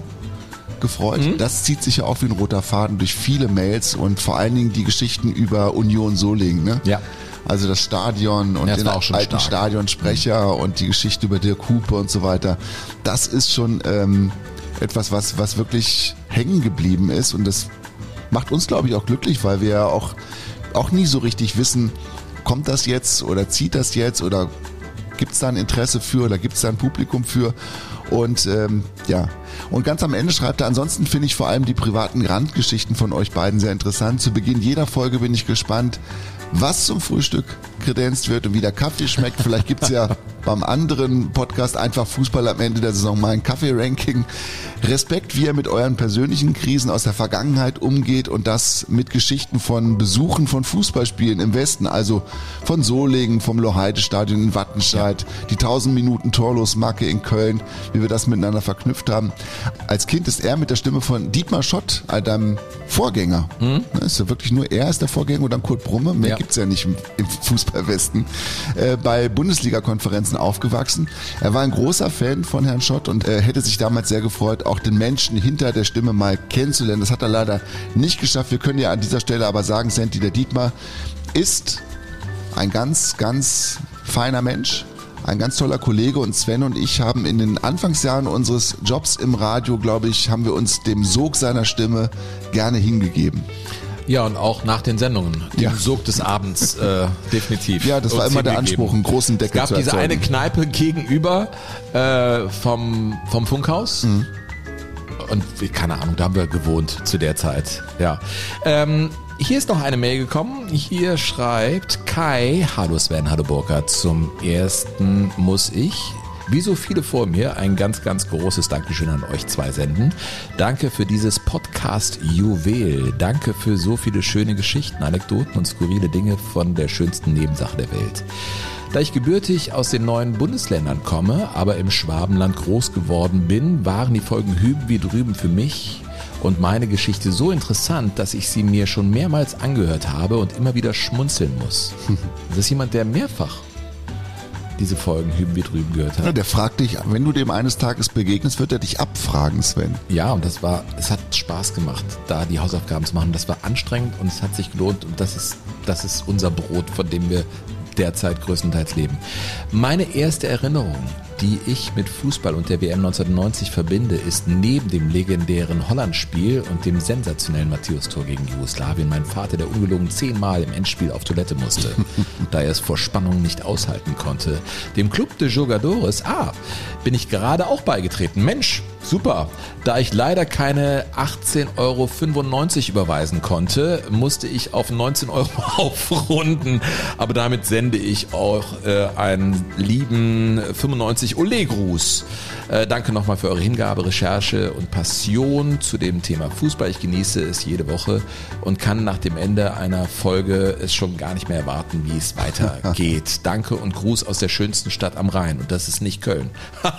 gefreut. Das zieht sich ja auch wie ein roter Faden durch viele Mails und vor allen Dingen die Geschichten über Union Solingen. Ne? Ja. Also das Stadion und Ja, den alten stark. Stadionsprecher und die Geschichte über Dirk Hupe und so weiter. Das ist schon ähm, etwas, was, was wirklich hängen geblieben ist und das macht uns, glaube ich, auch glücklich, weil wir ja auch, auch nie so richtig wissen, kommt das jetzt oder zieht das jetzt oder gibt es da ein Interesse für oder gibt es da ein Publikum für? Und ähm, ja, und ganz am Ende schreibt er, ansonsten finde ich vor allem die privaten Randgeschichten von euch beiden sehr interessant. Zu Beginn jeder Folge bin ich gespannt, was zum Frühstück kredenzt wird und wie der Kaffee schmeckt. Vielleicht gibt's ja beim anderen Podcast einfach Fußball am Ende der Saison mal ein Kaffee-Ranking. Respekt, wie ihr mit euren persönlichen Krisen aus der Vergangenheit umgeht und das mit Geschichten von Besuchen von Fußballspielen im Westen, also von Solingen, vom Loheide-Stadion in Wattenscheid, die 1000 Minuten Torlos-Marke in Köln, wie wir das miteinander verknüpft haben. Als Kind ist er mit der Stimme von Dietmar Schott, deinem Vorgänger, ne, ist ja wirklich nur er ist der Vorgänger und dann Kurt Brumme, mehr Ja. gibt's ja nicht im, im Fußballwesten, äh, bei Bundesliga-Konferenzen aufgewachsen. Er war ein großer Fan von Herrn Schott und äh, hätte sich damals sehr gefreut, auch den Menschen hinter der Stimme mal kennenzulernen. Das hat er leider nicht geschafft. Wir können ja an dieser Stelle aber sagen, Senti, der Dietmar ist ein ganz, ganz feiner Mensch, ein ganz toller Kollege und Sven und ich haben in den Anfangsjahren unseres Jobs im Radio, glaube ich, haben wir uns dem Sog seiner Stimme gerne hingegeben. Ja, und auch nach den Sendungen. Den Ja. Sog des Abends, äh, definitiv. Ja, das war immer der. Anspruch, einen großen Deckel Es gab zu diese eine Kneipe gegenüber äh, vom, vom Funkhaus. Mhm. Und keine Ahnung, da haben wir gewohnt zu der Zeit. Ja. Ähm, hier ist noch eine Mail gekommen. Hier schreibt Kai, hallo Sven, hallo Burkhard. Zum ersten muss ich, wie so viele vor mir, ein ganz, ganz großes Dankeschön an euch zwei senden. Danke für dieses Podcast-Juwel. Danke für so viele schöne Geschichten, Anekdoten und skurrile Dinge von der schönsten Nebensache der Welt. Da ich gebürtig aus den neuen Bundesländern komme, aber im Schwabenland groß geworden bin, waren die Folgen hüben wie drüben für mich und meine Geschichte so interessant, dass ich sie mir schon mehrmals angehört habe und immer wieder schmunzeln muss. Das ist jemand, der mehrfach diese Folgen hüben wie drüben gehört Ja, hat. der fragt dich, wenn du dem eines Tages begegnest, wird er dich abfragen, Sven. Ja, und das war, es hat Spaß gemacht, da die Hausaufgaben zu machen. Das war anstrengend und es hat sich gelohnt und das ist, das ist unser Brot, von dem wir derzeit größtenteils leben. Meine erste Erinnerung, die ich mit Fußball und der WM 1990 verbinde, ist neben dem legendären Holland-Spiel und dem sensationellen Matthäus-Tor gegen Jugoslawien mein Vater, der ungelogen zehnmal im Endspiel auf Toilette musste, da er es vor Spannung nicht aushalten konnte. Dem Club de Jogadores, ah, bin ich gerade auch beigetreten. Mensch, super. Da ich leider keine 18,95 Euro überweisen konnte, musste ich auf 19 Euro aufrunden. Aber damit sende ich auch äh, einen lieben 95 Ole-Gruß. Äh, danke nochmal für eure Hingabe, Recherche und Passion zu dem Thema Fußball. Ich genieße es jede Woche und kann nach dem Ende einer Folge es schon gar nicht mehr erwarten, wie es weitergeht. Danke und Gruß aus der schönsten Stadt am Rhein. Und das ist nicht Köln.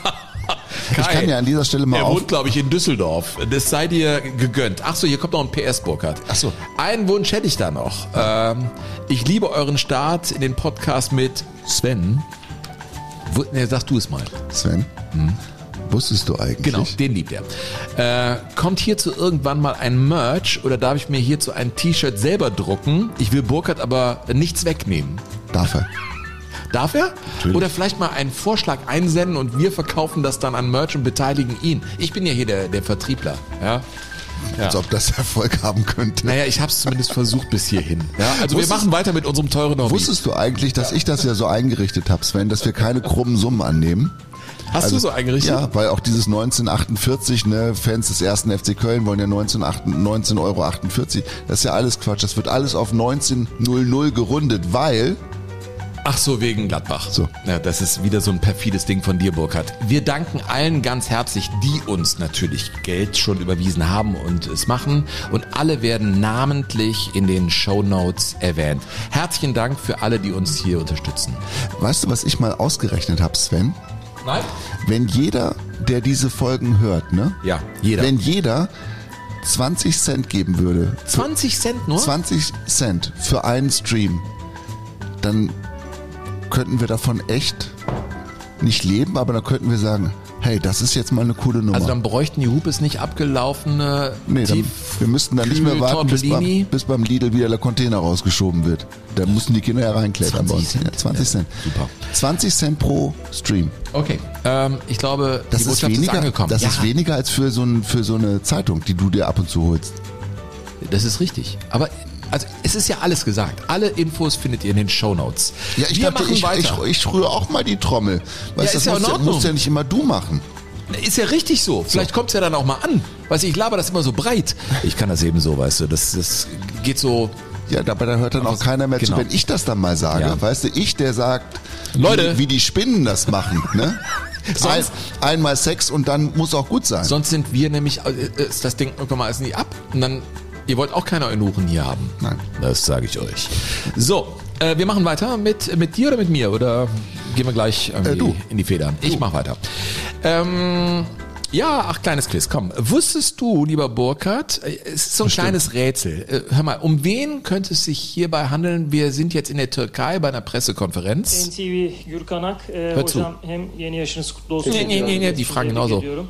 Ich kann ja an dieser Stelle mal Er wohnt, glaube ich, in Düsseldorf. Das sei dir gegönnt. Ach so, hier kommt noch ein PS, Burkhardt. Ach so. Einen Wunsch hätte ich da noch. Ähm, ich liebe euren Start in den Podcast mit Sven. Ne, sag du es mal. Sven, wusstest du eigentlich? Genau, den liebt er. Äh, kommt hierzu irgendwann mal ein Merch oder darf ich mir hierzu ein T-Shirt selber drucken? Ich will Burkhardt aber nichts wegnehmen. Darf er. Darf er? Natürlich. Oder vielleicht mal einen Vorschlag einsenden und wir verkaufen das dann an Merch und beteiligen ihn. Ich bin ja hier der, der Vertriebler. Ja? Als ob das Erfolg haben könnte. Naja, ich habe es zumindest versucht bis hierhin. Ja, also wir Wusstest- machen weiter mit unserem teuren Hobby. Wusstest du eigentlich, dass ich das ja so eingerichtet habe, Sven, dass wir keine krummen Summen annehmen? Hast du so eingerichtet? Ja, weil auch dieses 1948, ne, Fans des ersten FC Köln wollen ja 19,48 19,48 Euro. Das ist ja alles Quatsch. Das wird alles auf 19,00 gerundet, weil Ach so, wegen Gladbach. So. Ja, das ist wieder so ein perfides Ding von dir, Burkhard. Wir danken allen ganz herzlich, die uns natürlich Geld schon überwiesen haben und es machen. Und alle werden namentlich in den Show Notes erwähnt. Herzlichen Dank für alle, die uns hier unterstützen. weißt du, was ich mal ausgerechnet habe, Sven? Nein? Wenn jeder, der diese Folgen hört, ne? Ja, jeder. Wenn jeder 20 Cent geben würde, 20 Cent nur? 20 Cent für einen Stream, dann könnten wir davon echt nicht leben, aber dann könnten wir sagen, hey, das ist jetzt mal eine coole Nummer. Also dann bräuchten die Hupes nicht abgelaufene nee, dann, wir müssten dann nicht mehr warten, bis beim, bis beim Lidl wieder der Container rausgeschoben wird. Da müssen die Kinder ja reinklettern 20 bei uns. Cent? Ja, 20 Cent. super. 20 Cent pro Stream. Okay, ähm, ich glaube, Das, ist Botschaft weniger, ist angekommen. das ja, ist weniger als für so, ein, für so eine Zeitung, die du dir ab und zu holst. Das ist richtig. Aber also es ist ja alles gesagt. Alle Infos findet ihr in den Shownotes. Ja, ich Wir dachte, machen ich, weiter. ich, ich rühre auch mal die Trommel. Weißt, ist das ja musst, ja, musst ja nicht immer du machen. Ist ja richtig so. Vielleicht kommt's ja dann auch mal an. Weißt du, ich laber das immer so breit. Ich kann das eben so, weißt du. Das, das geht so. Ja, dabei da hört dann auch keiner mehr genau. zu, wenn ich das dann mal sage. Ja. Weißt du, ich, der sagt, Leute. wie, wie die Spinnen das machen. Ne? Ein, Sonst- einmal Sex und dann muss auch gut sein. Sonst sind wir nämlich, äh, ist das Ding irgendwann mal alles nie ab. Und dann, ihr wollt auch keine Eunuchen hier haben. Nein. Das sage ich euch. So, äh, wir machen weiter mit, mit dir oder mit mir? Oder gehen wir gleich irgendwie Äh, du. in die Federn? Ich mach weiter. Ähm, ja, ach, kleines Quiz, komm. Wusstest du, lieber Burkhard, äh, es ist so ein kleines Rätsel. Äh, Hör mal, um wen könnte es sich hierbei handeln? Wir sind jetzt in der Türkei bei einer Pressekonferenz. NTV Gürkan Ak, e, Hör zu. hocam hem yeni yaşınız kutlu olsun. Ne, ne, ne, ne, die fragen genauso. ediyorum.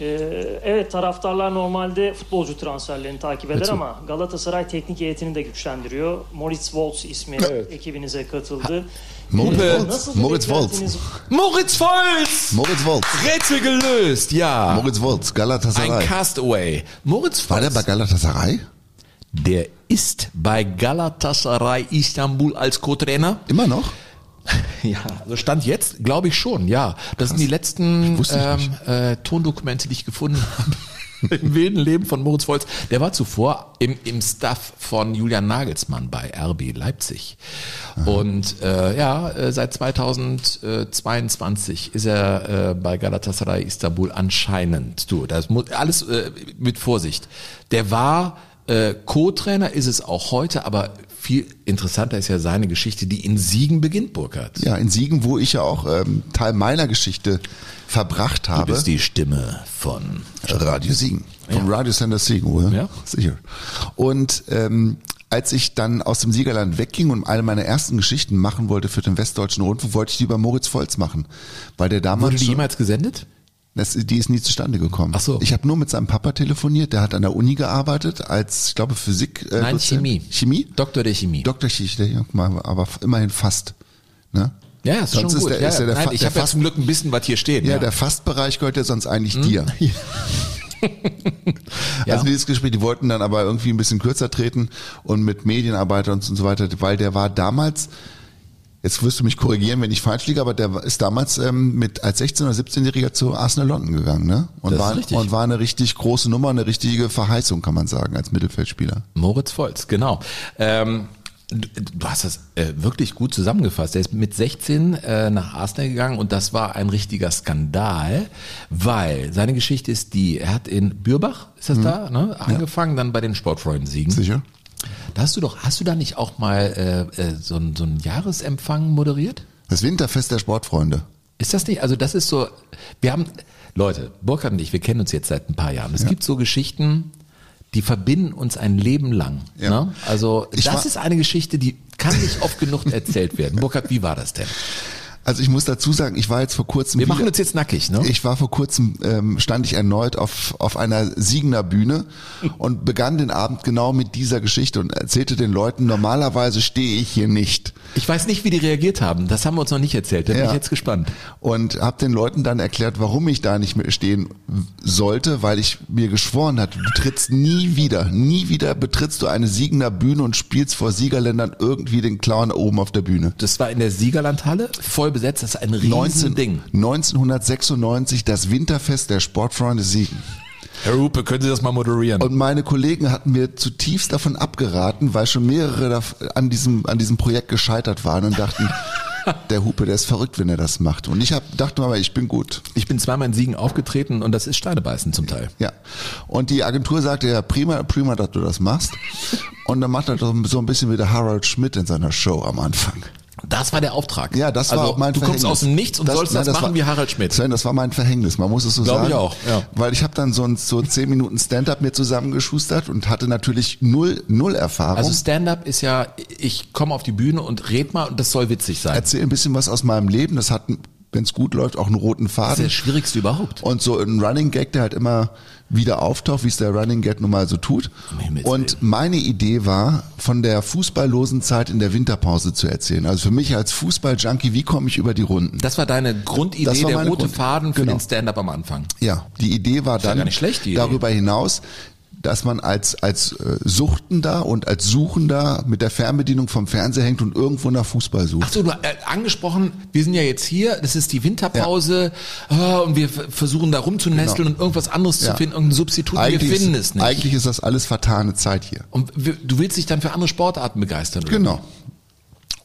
Evet taraftarlar normalde futbolcu transferlerini takip eder ama Galatasaray teknik heyetini de güçlendiriyor. Moritz Wolz ismi ekibinize katıldı. Moritz nasıl bir Moritz Wolz. beklentiniz Moritz Volz! Moritz Wolz. Rätsel gelöst, ja. Moritz Wolz, Ein Galatasaray. Castaway. Moritz War der bei Volz. Galatasaray? Der ist bei Galatasaray Istanbul als Co-Trainer. Immer noch? Ja, also Stand jetzt, glaube ich schon, ja. Das sind die letzten ähm, äh, Tondokumente, die ich gefunden habe. Im wilden Leben von Moritz Volz. Der war zuvor im, im Staff von Julian Nagelsmann bei RB Leipzig. Und äh, ja, äh, seit 2022 ist er äh, bei Galatasaray Istanbul anscheinend. Du, das muss alles äh, mit Vorsicht. Der war äh, Co-Trainer, ist es auch heute, aber viel interessanter ist ja seine Geschichte, die in Siegen beginnt, Burkhard. Ja, in Siegen, wo ich ja auch ähm, Teil meiner Geschichte verbracht Du habe. bist die Stimme von Radio Siegen. Vom Radio Center Siegen, oder? Ja. Sicher. Und ähm, als ich dann aus dem Siegerland wegging und eine meiner ersten Geschichten machen wollte für den Westdeutschen Rundfunk, wollte ich die über Moritz Volz machen. Weil der damals Wurde die jemals gesendet? Das, die ist nie zustande gekommen. Ach so. Ich habe nur mit seinem Papa telefoniert, der hat an der Uni gearbeitet als, ich glaube, Physik. Äh, Nein, Dozent. Chemie. Chemie? Doktor der Chemie. Dr. Chemie, aber immerhin fast. Ne? ja, ist Sonst schon ist gut. der- ja, ist ja der Nein, Fa- ich habe ja Fast- zum Glück ein bisschen was hier stehen. Ja, Ja, der Fastbereich gehört ja sonst eigentlich Hm? dir. Ja. Also dieses Gespräch, die wollten dann aber irgendwie ein bisschen kürzer treten und mit Medienarbeiter und so weiter, weil der war damals, jetzt wirst du mich korrigieren, wenn ich falsch liege, aber der ist damals ähm, mit als 16- oder 17-Jähriger zu Arsenal London gegangen, ne? Und Das ist war, richtig. und war eine richtig große Nummer, eine richtige Verheißung, kann man sagen, als Mittelfeldspieler. Moritz Volz, genau. Ähm, du, du hast das äh, wirklich gut zusammengefasst. Er ist mit 16 äh, nach Arsenal gegangen und das war ein richtiger Skandal, weil seine Geschichte ist die, er hat in Bürbach, ist das da, ne, angefangen, dann bei den Sportfreunden Siegen. Sicher? Da hast du doch, hast du da nicht auch mal äh, äh, so, ein- so einen Jahresempfang moderiert? Das Winterfest der Sportfreunde. Ist das nicht? Also das ist so, wir haben, Leute, Burkhard und ich, wir kennen uns jetzt seit ein paar Jahren. Es gibt so Geschichten, die verbinden uns ein Leben lang. Ja. Ne? Also Ich das ist eine Geschichte, die kann nicht oft genug erzählt werden. Burkhard, wie war das denn? Also ich muss dazu sagen, ich war jetzt vor kurzem Wir wieder, machen uns jetzt nackig, ne? ich war vor kurzem, ähm, stand ich erneut auf, auf einer Siegener Bühne und begann den Abend genau mit dieser Geschichte und erzählte den Leuten, normalerweise stehe ich hier nicht. Ich weiß nicht, wie die reagiert haben. Das haben wir uns noch nicht erzählt. Da bin Ja. ich jetzt gespannt. Und habe den Leuten dann erklärt, warum ich da nicht mehr stehen sollte, weil ich mir geschworen hatte, du trittst nie wieder, nie wieder betrittst du eine Siegener Bühne und spielst vor Siegerländern irgendwie den Clown oben auf der Bühne. Das war in der Siegerlandhalle, voll besetzt. Das ist ein riesen 19, Ding. 1996 das Winterfest der Sportfreunde Siegen. Herr Rupe, können Sie das mal moderieren? Und meine Kollegen hatten mir zutiefst davon abgeraten, weil schon mehrere an diesem, an diesem Projekt gescheitert waren und dachten, der Hupe, der ist verrückt, wenn er das macht. Und ich hab, dachte mal, ich bin gut. ich bin zweimal in Siegen aufgetreten und das ist Steinebeißen zum Teil. Ja. Und die Agentur sagte, ja, prima, prima, dass du das machst. Und dann macht er doch so ein bisschen wie der Harold Schmidt in seiner Show am Anfang. Das war der Auftrag. Ja, das war also, auch mein Du Verhängnis. kommst aus dem Nichts und sollst das, nein, machen war, wie Harald Schmidt. Sven, das war mein Verhängnis, man muss es so Glaub sagen. ich auch, ja. Weil ich habe dann so, ein, so zehn Minuten Stand-up mir zusammengeschustert und hatte natürlich null, null Erfahrung. Also Stand-up ist ja, ich komme auf die Bühne und red mal und das soll witzig sein. Erzähl ein bisschen was aus meinem Leben, das hat, wenn es gut läuft, auch einen roten Das ist Faden. das Schwierigste überhaupt. Und so ein Running Gag, der halt immer wieder auftaucht, wie es der Running Gag nun mal so tut. Und meine Idee war, von der fußballlosen Zeit in der Winterpause zu erzählen. Also für mich als Fußball-Junkie, wie komme ich über die Runden? Das war deine Grundidee, Das war der rote Grund- Faden für genau. den Stand-up am Anfang. Ja, die Idee war ja dann gar nicht schlecht, die Idee. darüber hinaus, dass man als als äh, Suchtender und als Suchender mit der Fernbedienung vom Fernseher hängt und irgendwo nach Fußball sucht. Ach so, du äh, angesprochen, wir sind ja jetzt hier, das ist die Winterpause ah, und wir versuchen da rumzunesteln und irgendwas anderes Genau. Ja. zu finden, irgendein Substitut, und wir finden ist, es nicht. eigentlich ist das alles vertane Zeit hier. und du willst dich dann für andere Sportarten begeistern, oder? Genau.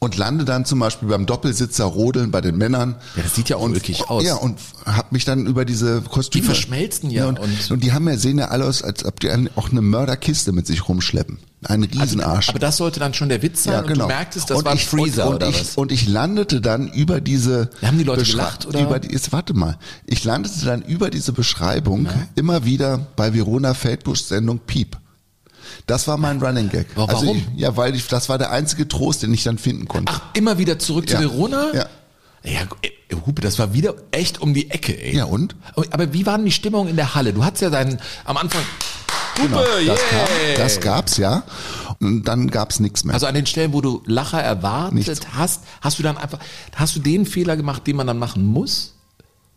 Und lande dann zum Beispiel beim Doppelsitzer Rodeln bei den Männern. Ja, das sieht ja auch und, ulkig aus. Ja, und hab mich dann über diese Kostüme. Die verschmelzen ja und, und- und, die haben ja, sehen ja alle aus, als ob die auch eine Mörderkiste mit sich rumschleppen. Ein Riesenarsch. Aber das sollte dann schon der Witz sein ja, und genau. du merktest, das und war ein ich, Freezer und, und oder ich, was? Und ich landete dann über diese. Haben die Leute Beschrei- gelacht, oder? Über die, jetzt warte mal. Ich landete dann über diese Beschreibung immer wieder bei Verona Feldbuschs Sendung Piep. Das war mein Running Gag. Also warum? ich, ja, weil ich, das war der einzige Trost, den ich dann finden konnte. Ach, immer wieder zurück zu Ja. Verona? Ja. Ja, äh, Hupe, das war wieder echt um die Ecke, ey. Ja, und? Aber wie war denn die Stimmung in der Halle? Du hattest ja deinen, am Anfang, Hupe, Genau, das, yeah. kam, das gab's ja. Und dann gab's nichts mehr. Also an den Stellen, wo du Lacher erwartet Nichts. hast, hast du dann einfach, hast du den Fehler gemacht, den man dann machen muss?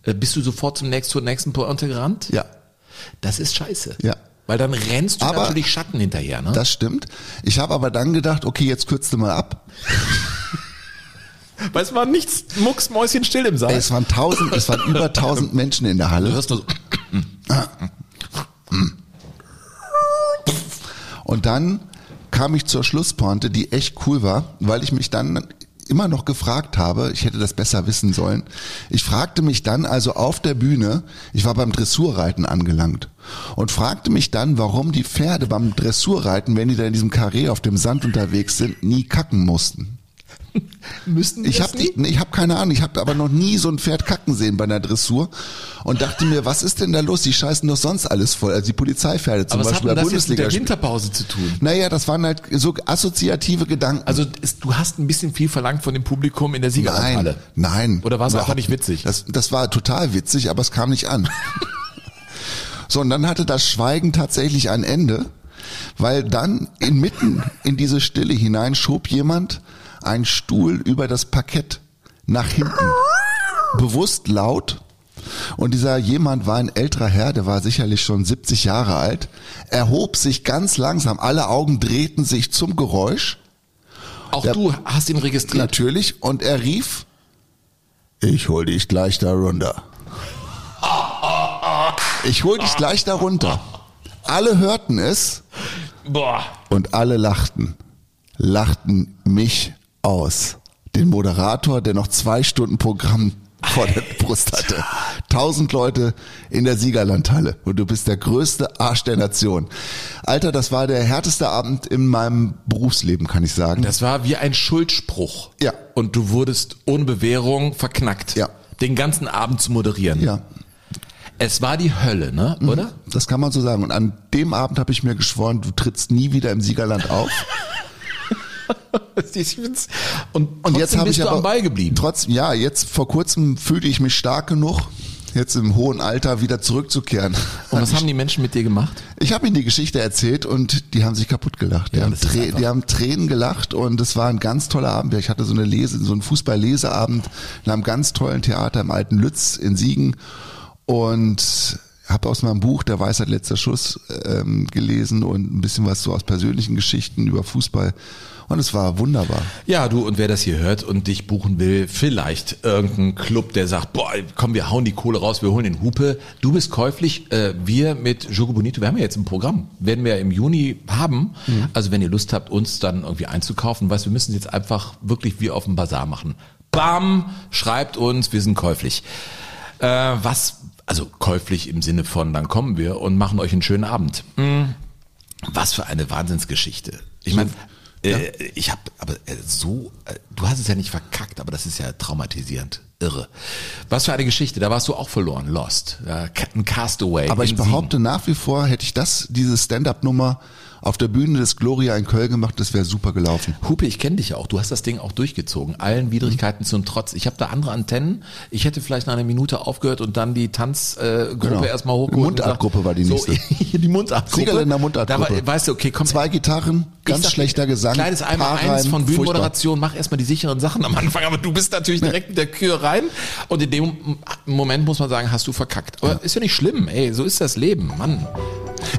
Äh, Bist du sofort zum nächsten, zur nächsten Pointe gerannt? ja, Das ist scheiße. Ja. Weil dann rennst du Aber natürlich Schatten hinterher, ne? das stimmt. Ich habe aber dann gedacht, okay, jetzt kürzt du mal ab. Weil es war nichts mucksmäuschenstill im Saal. Ey, es waren tausend, es waren über tausend Menschen in der du Halle. hörst nur so, Und dann kam ich zur Schlusspointe, die echt cool war, weil ich mich dann immer noch gefragt habe, ich hätte das besser wissen sollen. Ich fragte mich dann also auf der Bühne, ich war beim Dressurreiten angelangt und fragte mich dann, warum die Pferde beim Dressurreiten, wenn die da in diesem Karree auf dem Sand unterwegs sind, nie kacken mussten. müssten die Ich habe nie? ich hab keine Ahnung, ich habe aber noch nie so ein Pferd kacken sehen bei einer Dressur und dachte mir, was ist denn da los? Die scheißen doch sonst alles voll. Also die Polizeipferde zum Aber was hat Beispiel denn bei das jetzt mit Bundesliga. der Winterpause zu tun? naja, das waren halt so assoziative Gedanken. Also es, du hast ein bisschen viel verlangt von dem Publikum in der Siegerhalle. Nein, nein. Oder war es einfach nicht witzig? Das, das war total witzig, aber es kam nicht an. so, und dann hatte das Schweigen tatsächlich ein Ende, weil dann inmitten in diese Stille hinein schob jemand einen Stuhl über das Parkett nach hinten. Bewusst laut. Und dieser jemand war ein älterer Herr, der war sicherlich schon 70 Jahre alt, erhob sich ganz langsam, alle Augen drehten sich zum Geräusch Auch Ja. du hast ihn registriert. Natürlich. Und er rief, ich hol dich gleich da runter. Ich hol dich gleich da runter. Alle hörten es Boah. und alle lachten. Lachten mich aus. Den Moderator, der noch zwei Stunden Programm vor der Brust hatte. Tausend Leute in der Siegerlandhalle und du bist der größte Arsch der Nation. Alter, das war der härteste Abend in meinem Berufsleben, kann ich sagen. Das war wie ein Schuldspruch. Ja. Und du wurdest ohne Bewährung verknackt. Ja. Den ganzen Abend zu moderieren. ja, Es war die Hölle, ne? Oder? Das kann man so sagen. Und an dem Abend habe ich mir geschworen, du trittst nie wieder im Siegerland auf. und, Und jetzt habe ich aber am Ball geblieben. Trotz, ja, jetzt vor kurzem fühlte ich mich stark genug, jetzt im hohen Alter wieder zurückzukehren. Und was haben die Menschen mit dir gemacht? Ich habe ihnen die Geschichte erzählt und die haben sich kaputt gelacht. Die, Ja, haben, Trä die haben Tränen gelacht und es war ein ganz toller Abend. Ich hatte so eine Lese, so einen Fußball-Leseabend in einem ganz tollen Theater im alten Lütz in Siegen und habe aus meinem Buch Der Weisheit letzter Schuss ähm, gelesen und ein bisschen was so aus persönlichen Geschichten über Fußball und es war wunderbar. Ja, du, und wer das hier hört und dich buchen will, vielleicht irgendein Club, der sagt, boah, komm, wir hauen die Kohle raus, wir holen den Hupe. Du bist käuflich, äh, wir mit Jogo Bonito, wir haben ja jetzt ein Programm, werden wir im Juni haben. Also wenn ihr Lust habt, uns dann irgendwie einzukaufen, weißt, wir müssen jetzt einfach wirklich wie auf dem Bazar machen. Bam, schreibt uns, wir sind käuflich. Äh, was, also käuflich im Sinne von, dann kommen wir und machen euch einen schönen Abend. Hm. Was für eine Wahnsinnsgeschichte. Ich meine, äh, ich habe aber äh, so, äh, du hast es ja nicht verkackt, aber das ist ja traumatisierend. Irre. Was für eine Geschichte, da warst du auch verloren, lost. Ein Castaway. Aber ich behaupte nach wie vor, hätte ich das, diese Stand-up-Nummer auf der Bühne des Gloria in Köln gemacht, das wäre super gelaufen. Siegen. Hupe, ich kenne dich ja auch. Du hast das Ding auch durchgezogen. Allen Widrigkeiten zum Trotz. Ich habe da andere Antennen. Ich hätte vielleicht nach einer Minute aufgehört und dann die Tanzgruppe äh, Genau. erstmal hochgeholt. und Mundartgruppe war die so, nächste. die Mundartgruppe. Siegerländer Mundartgruppe. Da war, weißt du, okay, komm. Zwei Gitarren, ganz sag, schlechter Gesang. Kleines einmal eins von furchtbar. Bühnenmoderation, mach erstmal die sicheren Sachen am Anfang, aber du bist natürlich direkt mit der Kür rein und in dem Moment muss man sagen, hast du verkackt. Aber ist ja nicht schlimm, ey, so ist das Leben, Mann.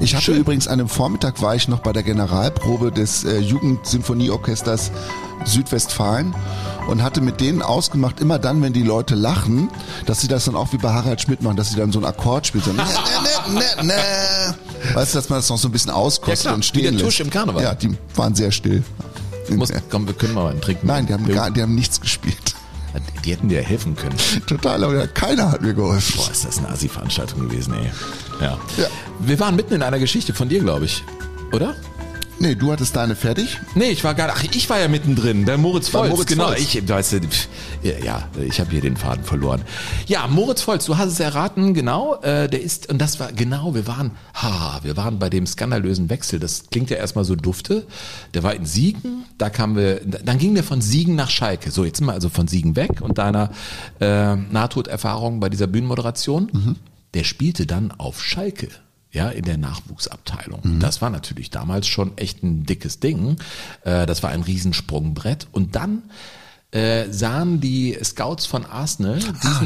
Ich hatte Schön. übrigens an einem Vormittag war ich noch bei der Generalprobe des äh, Jugendsinfonieorchesters Südwestfalen und hatte mit denen ausgemacht, immer dann, wenn die Leute lachen, dass sie das dann auch wie bei Harald Schmidt machen, dass sie dann so einen Akkord spielen. So, ne, ne, ne, ne. Weißt du, dass man das noch so ein bisschen auskostet Ja, klar, und wie stehen der lässt. Tusch im Karneval. Ja, die waren sehr still. Muss, komm, wir können mal einen trinken. Nein, die haben, gar, die haben nichts gespielt. die hätten dir helfen können. Total, aber keiner hat mir geholfen. Boah, ist das eine Assi-Veranstaltung gewesen, ey. Ja. Ja. Wir waren mitten in einer Geschichte von dir, glaube ich. Oder? Nee, du hattest deine fertig. Nee, ich war gar ach, ich war ja mittendrin, der Moritz Volz, Moritz genau, Volz. ich weißt du, ja, ich habe hier den Faden verloren. Ja, Moritz Volz, du hast es erraten, genau, äh, der ist und das war genau, wir waren ha, wir waren bei dem skandalösen Wechsel, das klingt ja erstmal so dufte. Der war in Siegen, da kamen wir dann ging der von Siegen nach Schalke. So, jetzt sind wir also von Siegen weg und deiner äh, Nahtoderfahrung bei dieser Bühnenmoderation. Der spielte dann auf Schalke ja, in der Nachwuchsabteilung. Das war natürlich damals schon echt ein dickes Ding. Äh, das war ein Riesensprungbrett. Und dann äh, sahen die Scouts von Arsenal diesen da war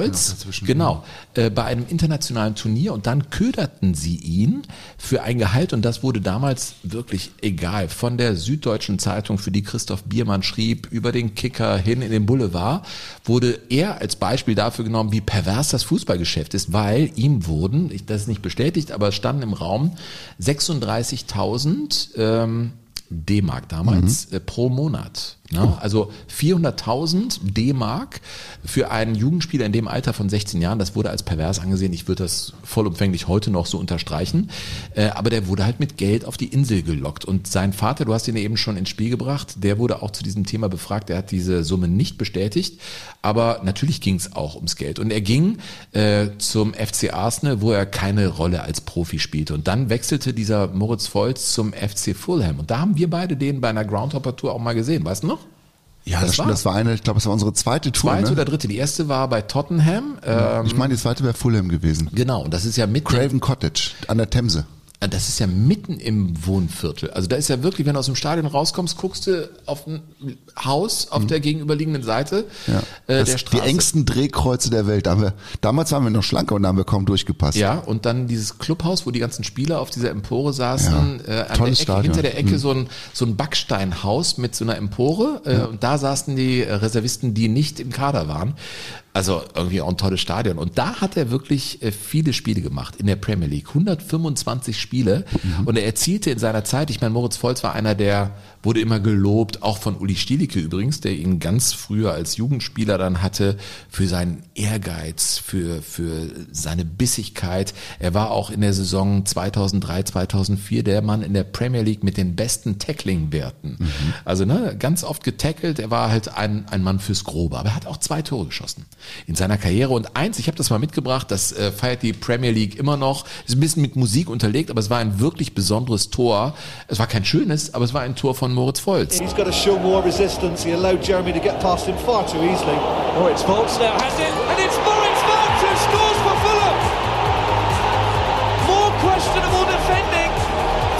Moritz dazwischen. genau äh, bei einem internationalen Turnier und dann köderten sie ihn für ein Gehalt und das wurde damals wirklich egal von der Süddeutschen Zeitung für die Christoph Biermann schrieb über den Kicker hin in den Boulevard wurde er als Beispiel dafür genommen wie pervers das Fußballgeschäft ist weil ihm wurden ich- das ist nicht bestätigt aber es standen im Raum 36.000 ähm, D-Mark damals äh, pro Monat. Ne? Also 400.000 D-Mark für einen Jugendspieler in dem Alter von 16 Jahren, das wurde als pervers angesehen. Ich würde das vollumfänglich heute noch so unterstreichen. Äh, aber der wurde halt mit Geld auf die Insel gelockt. Und sein Vater, du hast ihn eben schon ins Spiel gebracht, der wurde auch zu diesem Thema befragt. Er hat diese Summe nicht bestätigt. Aber natürlich ging es auch ums Geld. Und er ging äh, zum FC Arsenal, wo er keine Rolle als Profi spielte. Und dann wechselte dieser Moritz Volz zum FC Fulham. Und da haben wir beide den bei einer Groundhopper-Tour auch mal gesehen. Weißt du noch? Ja, Das das, war- das war eine, ich glaube, das war unsere zweite Tour. Zweite ne? oder dritte. Die erste war bei Tottenham. Ähm, Ich meine, die zweite wäre Fulham gewesen. genau, und das ist ja mitten, Craven Cottage an der Themse. Das ist ja mitten im Wohnviertel. Also da ist ja wirklich, wenn du aus dem Stadion rauskommst, guckst du auf ein Haus auf der gegenüberliegenden Seite Mhm. Ja. äh, der die Straße. engsten Drehkreuze der Welt. Da haben wir, damals waren wir noch schlanker und da haben wir kaum durchgepasst. Ja, und dann dieses Clubhaus, wo die ganzen Spieler auf dieser Empore saßen, Ja, äh, an der Ecke, Stadion. hinter der Ecke Mhm. so ein so ein Backsteinhaus mit so einer Empore äh, und da saßen die äh, Reservisten, die nicht im Kader waren. Also irgendwie auch ein tolles Stadion. Und da hat er wirklich äh, viele Spiele gemacht in der Premier League. 125 Spiele. Mhm. Und er erzielte in seiner Zeit, ich meine, Moritz Volz war einer, der wurde immer gelobt, auch von Uli Stielicke übrigens, der ihn ganz früher als Jugendspieler dann hatte, für seinen Ehrgeiz, für, für seine Bissigkeit. Er war auch in der Saison 2003, 2004 der Mann in der Premier League mit den besten Tackling-Werten. Also ne, ganz oft getackelt. Er war halt ein, ein Mann fürs Grobe, aber er hat auch zwei Tore geschossen. in seiner Karriere. Und eins, ich habe das mal mitgebracht, das äh, feiert die Premier League immer noch, ist ein bisschen mit Musik unterlegt, aber es war ein wirklich besonderes Tor. Es war kein schönes, aber es war ein Tor von Moritz Volz. He's got to show more resistance. He allowed Jeremy to get past him far too easily. Moritz Volz now has it, and it's Moritz Volz who scores for Fulham. More questionable defending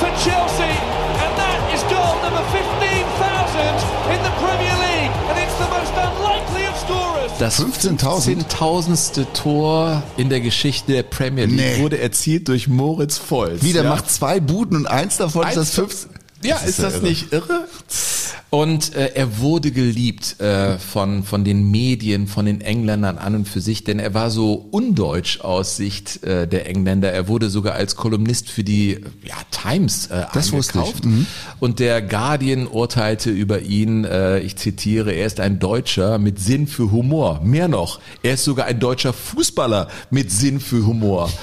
for Chelsea, and that is goal number 15,000 in the Premier League, and it's the most unlikely of scorers. Das 15.000? 15.000. Tor in der Geschichte der Premier League Nee. wurde erzielt durch Moritz Volz. Wie, der ja. macht zwei Buden und eins davon ist das Eins- 15. Ja, ist, ist das irre. nicht irre? Und äh, er wurde geliebt äh, von, von den Medien, von den Engländern an und für sich, denn er war so undeutsch aus Sicht äh, der Engländer. Er wurde sogar als Kolumnist für die ja, Times äh, Das angekauft. Mhm. Und der Guardian urteilte über ihn, äh, ich zitiere, er ist ein Deutscher mit Sinn für Humor. Mehr noch, er ist sogar ein deutscher Fußballer mit Sinn für Humor.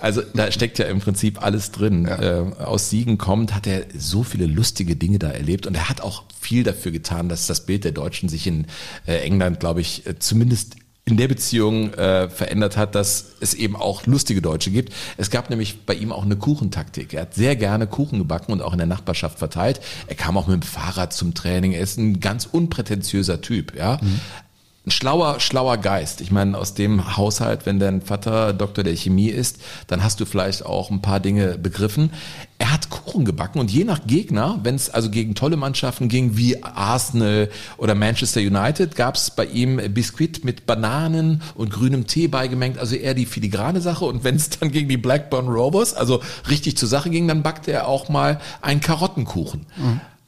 Also da steckt ja im Prinzip alles drin. Äh, aus Siegen kommt, hat er so viele lustige Dinge da erlebt und er hat auch viel dafür getan, dass das Bild der Deutschen sich in äh, England, glaube ich, äh, zumindest in der Beziehung äh, verändert hat, dass es eben auch lustige Deutsche gibt. Es gab nämlich bei ihm auch eine Kuchentaktik. Er hat sehr gerne Kuchen gebacken und auch in der Nachbarschaft verteilt. Er kam auch mit dem Fahrrad zum Training. Er ist ein ganz unprätentiöser Typ, ja. Ein schlauer, schlauer Geist. Ich meine, aus dem Haushalt, wenn dein Vater Doktor der Chemie ist, dann hast du vielleicht auch ein paar Dinge begriffen. Er hat Kuchen gebacken und je nach Gegner, wenn es also gegen tolle Mannschaften ging, wie Arsenal oder Manchester United, gab es bei ihm Biskuit mit Bananen und grünem Tee beigemengt, also eher die filigrane Sache. Und wenn es dann gegen die Blackburn Rovers, also richtig zur Sache ging, dann backte er auch mal einen Karottenkuchen.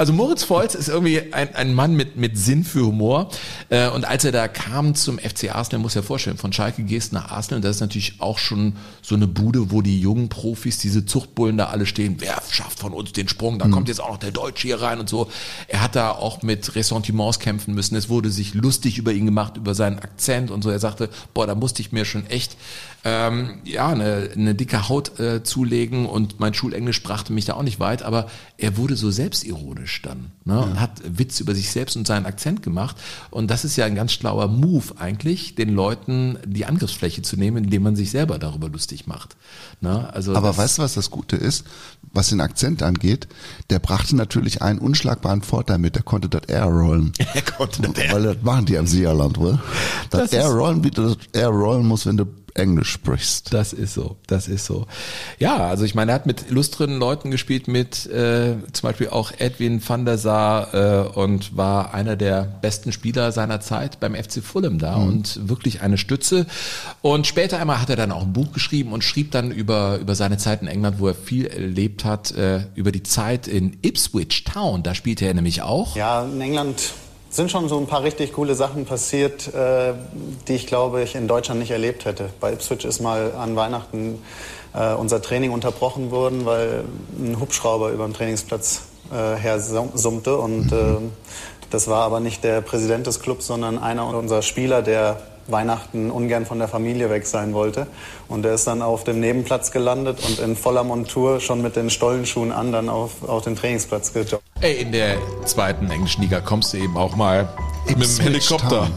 Also Moritz Volz ist irgendwie ein, ein Mann mit, mit Sinn für Humor. Äh, und als er da kam zum FC Arsenal, muss er vorstellen, von Schalke gehst nach Arsenal, das ist natürlich auch schon so eine Bude, wo die jungen Profis, diese Zuchtbullen da alle stehen, wer schafft von uns den Sprung, da kommt jetzt auch noch der Deutsche hier rein und so. Er hat da auch mit Ressentiments kämpfen müssen. Es wurde sich lustig über ihn gemacht, über seinen Akzent und so. Er sagte, boah, da musste ich mir schon echt ähm, ja, eine, eine dicke Haut äh, zulegen und mein Schulenglisch brachte mich da auch nicht weit, aber er wurde so selbstironisch dann ne, und hat Witz über sich selbst und seinen Akzent gemacht und das ist ja ein ganz schlauer Move eigentlich, den Leuten die Angriffsfläche zu nehmen, indem man sich selber darüber lustig macht. Ne? Also Aber weißt du, was das Gute ist? Was den Akzent angeht, der brachte natürlich einen unschlagbaren Vorteil mit, der konnte das R rollen. er konnte das Weil das machen die am Seerland, wohl. Das, Das R ist- rollen, wie du das R rollen musst, wenn du Englisch sprichst. Das ist so, das ist so. Ja, also ich meine, er hat mit illustren Leuten gespielt, mit äh, zum Beispiel auch Edwin van der Sar äh, und war einer der besten Spieler seiner Zeit beim FC Fulham da und wirklich eine Stütze. Und später einmal hat er dann auch ein Buch geschrieben und schrieb dann über, über seine Zeit in England, wo er viel erlebt hat, äh, über die Zeit in Ipswich Town. Da spielte er nämlich auch. Ja, in England sind schon so ein paar richtig coole Sachen passiert, äh, die ich glaube ich in Deutschland nicht erlebt hätte. Bei Ipswich ist mal an Weihnachten äh, unser Training unterbrochen worden, weil ein Hubschrauber über dem Trainingsplatz äh, her sum- summte und äh, das war aber nicht der Präsident des Clubs, sondern einer unserer Spieler, der Weihnachten ungern von der Familie weg sein wollte. Und er ist dann auf dem Nebenplatz gelandet und in voller Montur schon mit den Stollenschuhen an dann auf, auf den Trainingsplatz gejoggt. Ey, in der zweiten englischen Liga kommst du eben auch mal mit dem Ipswich Helikopter Town.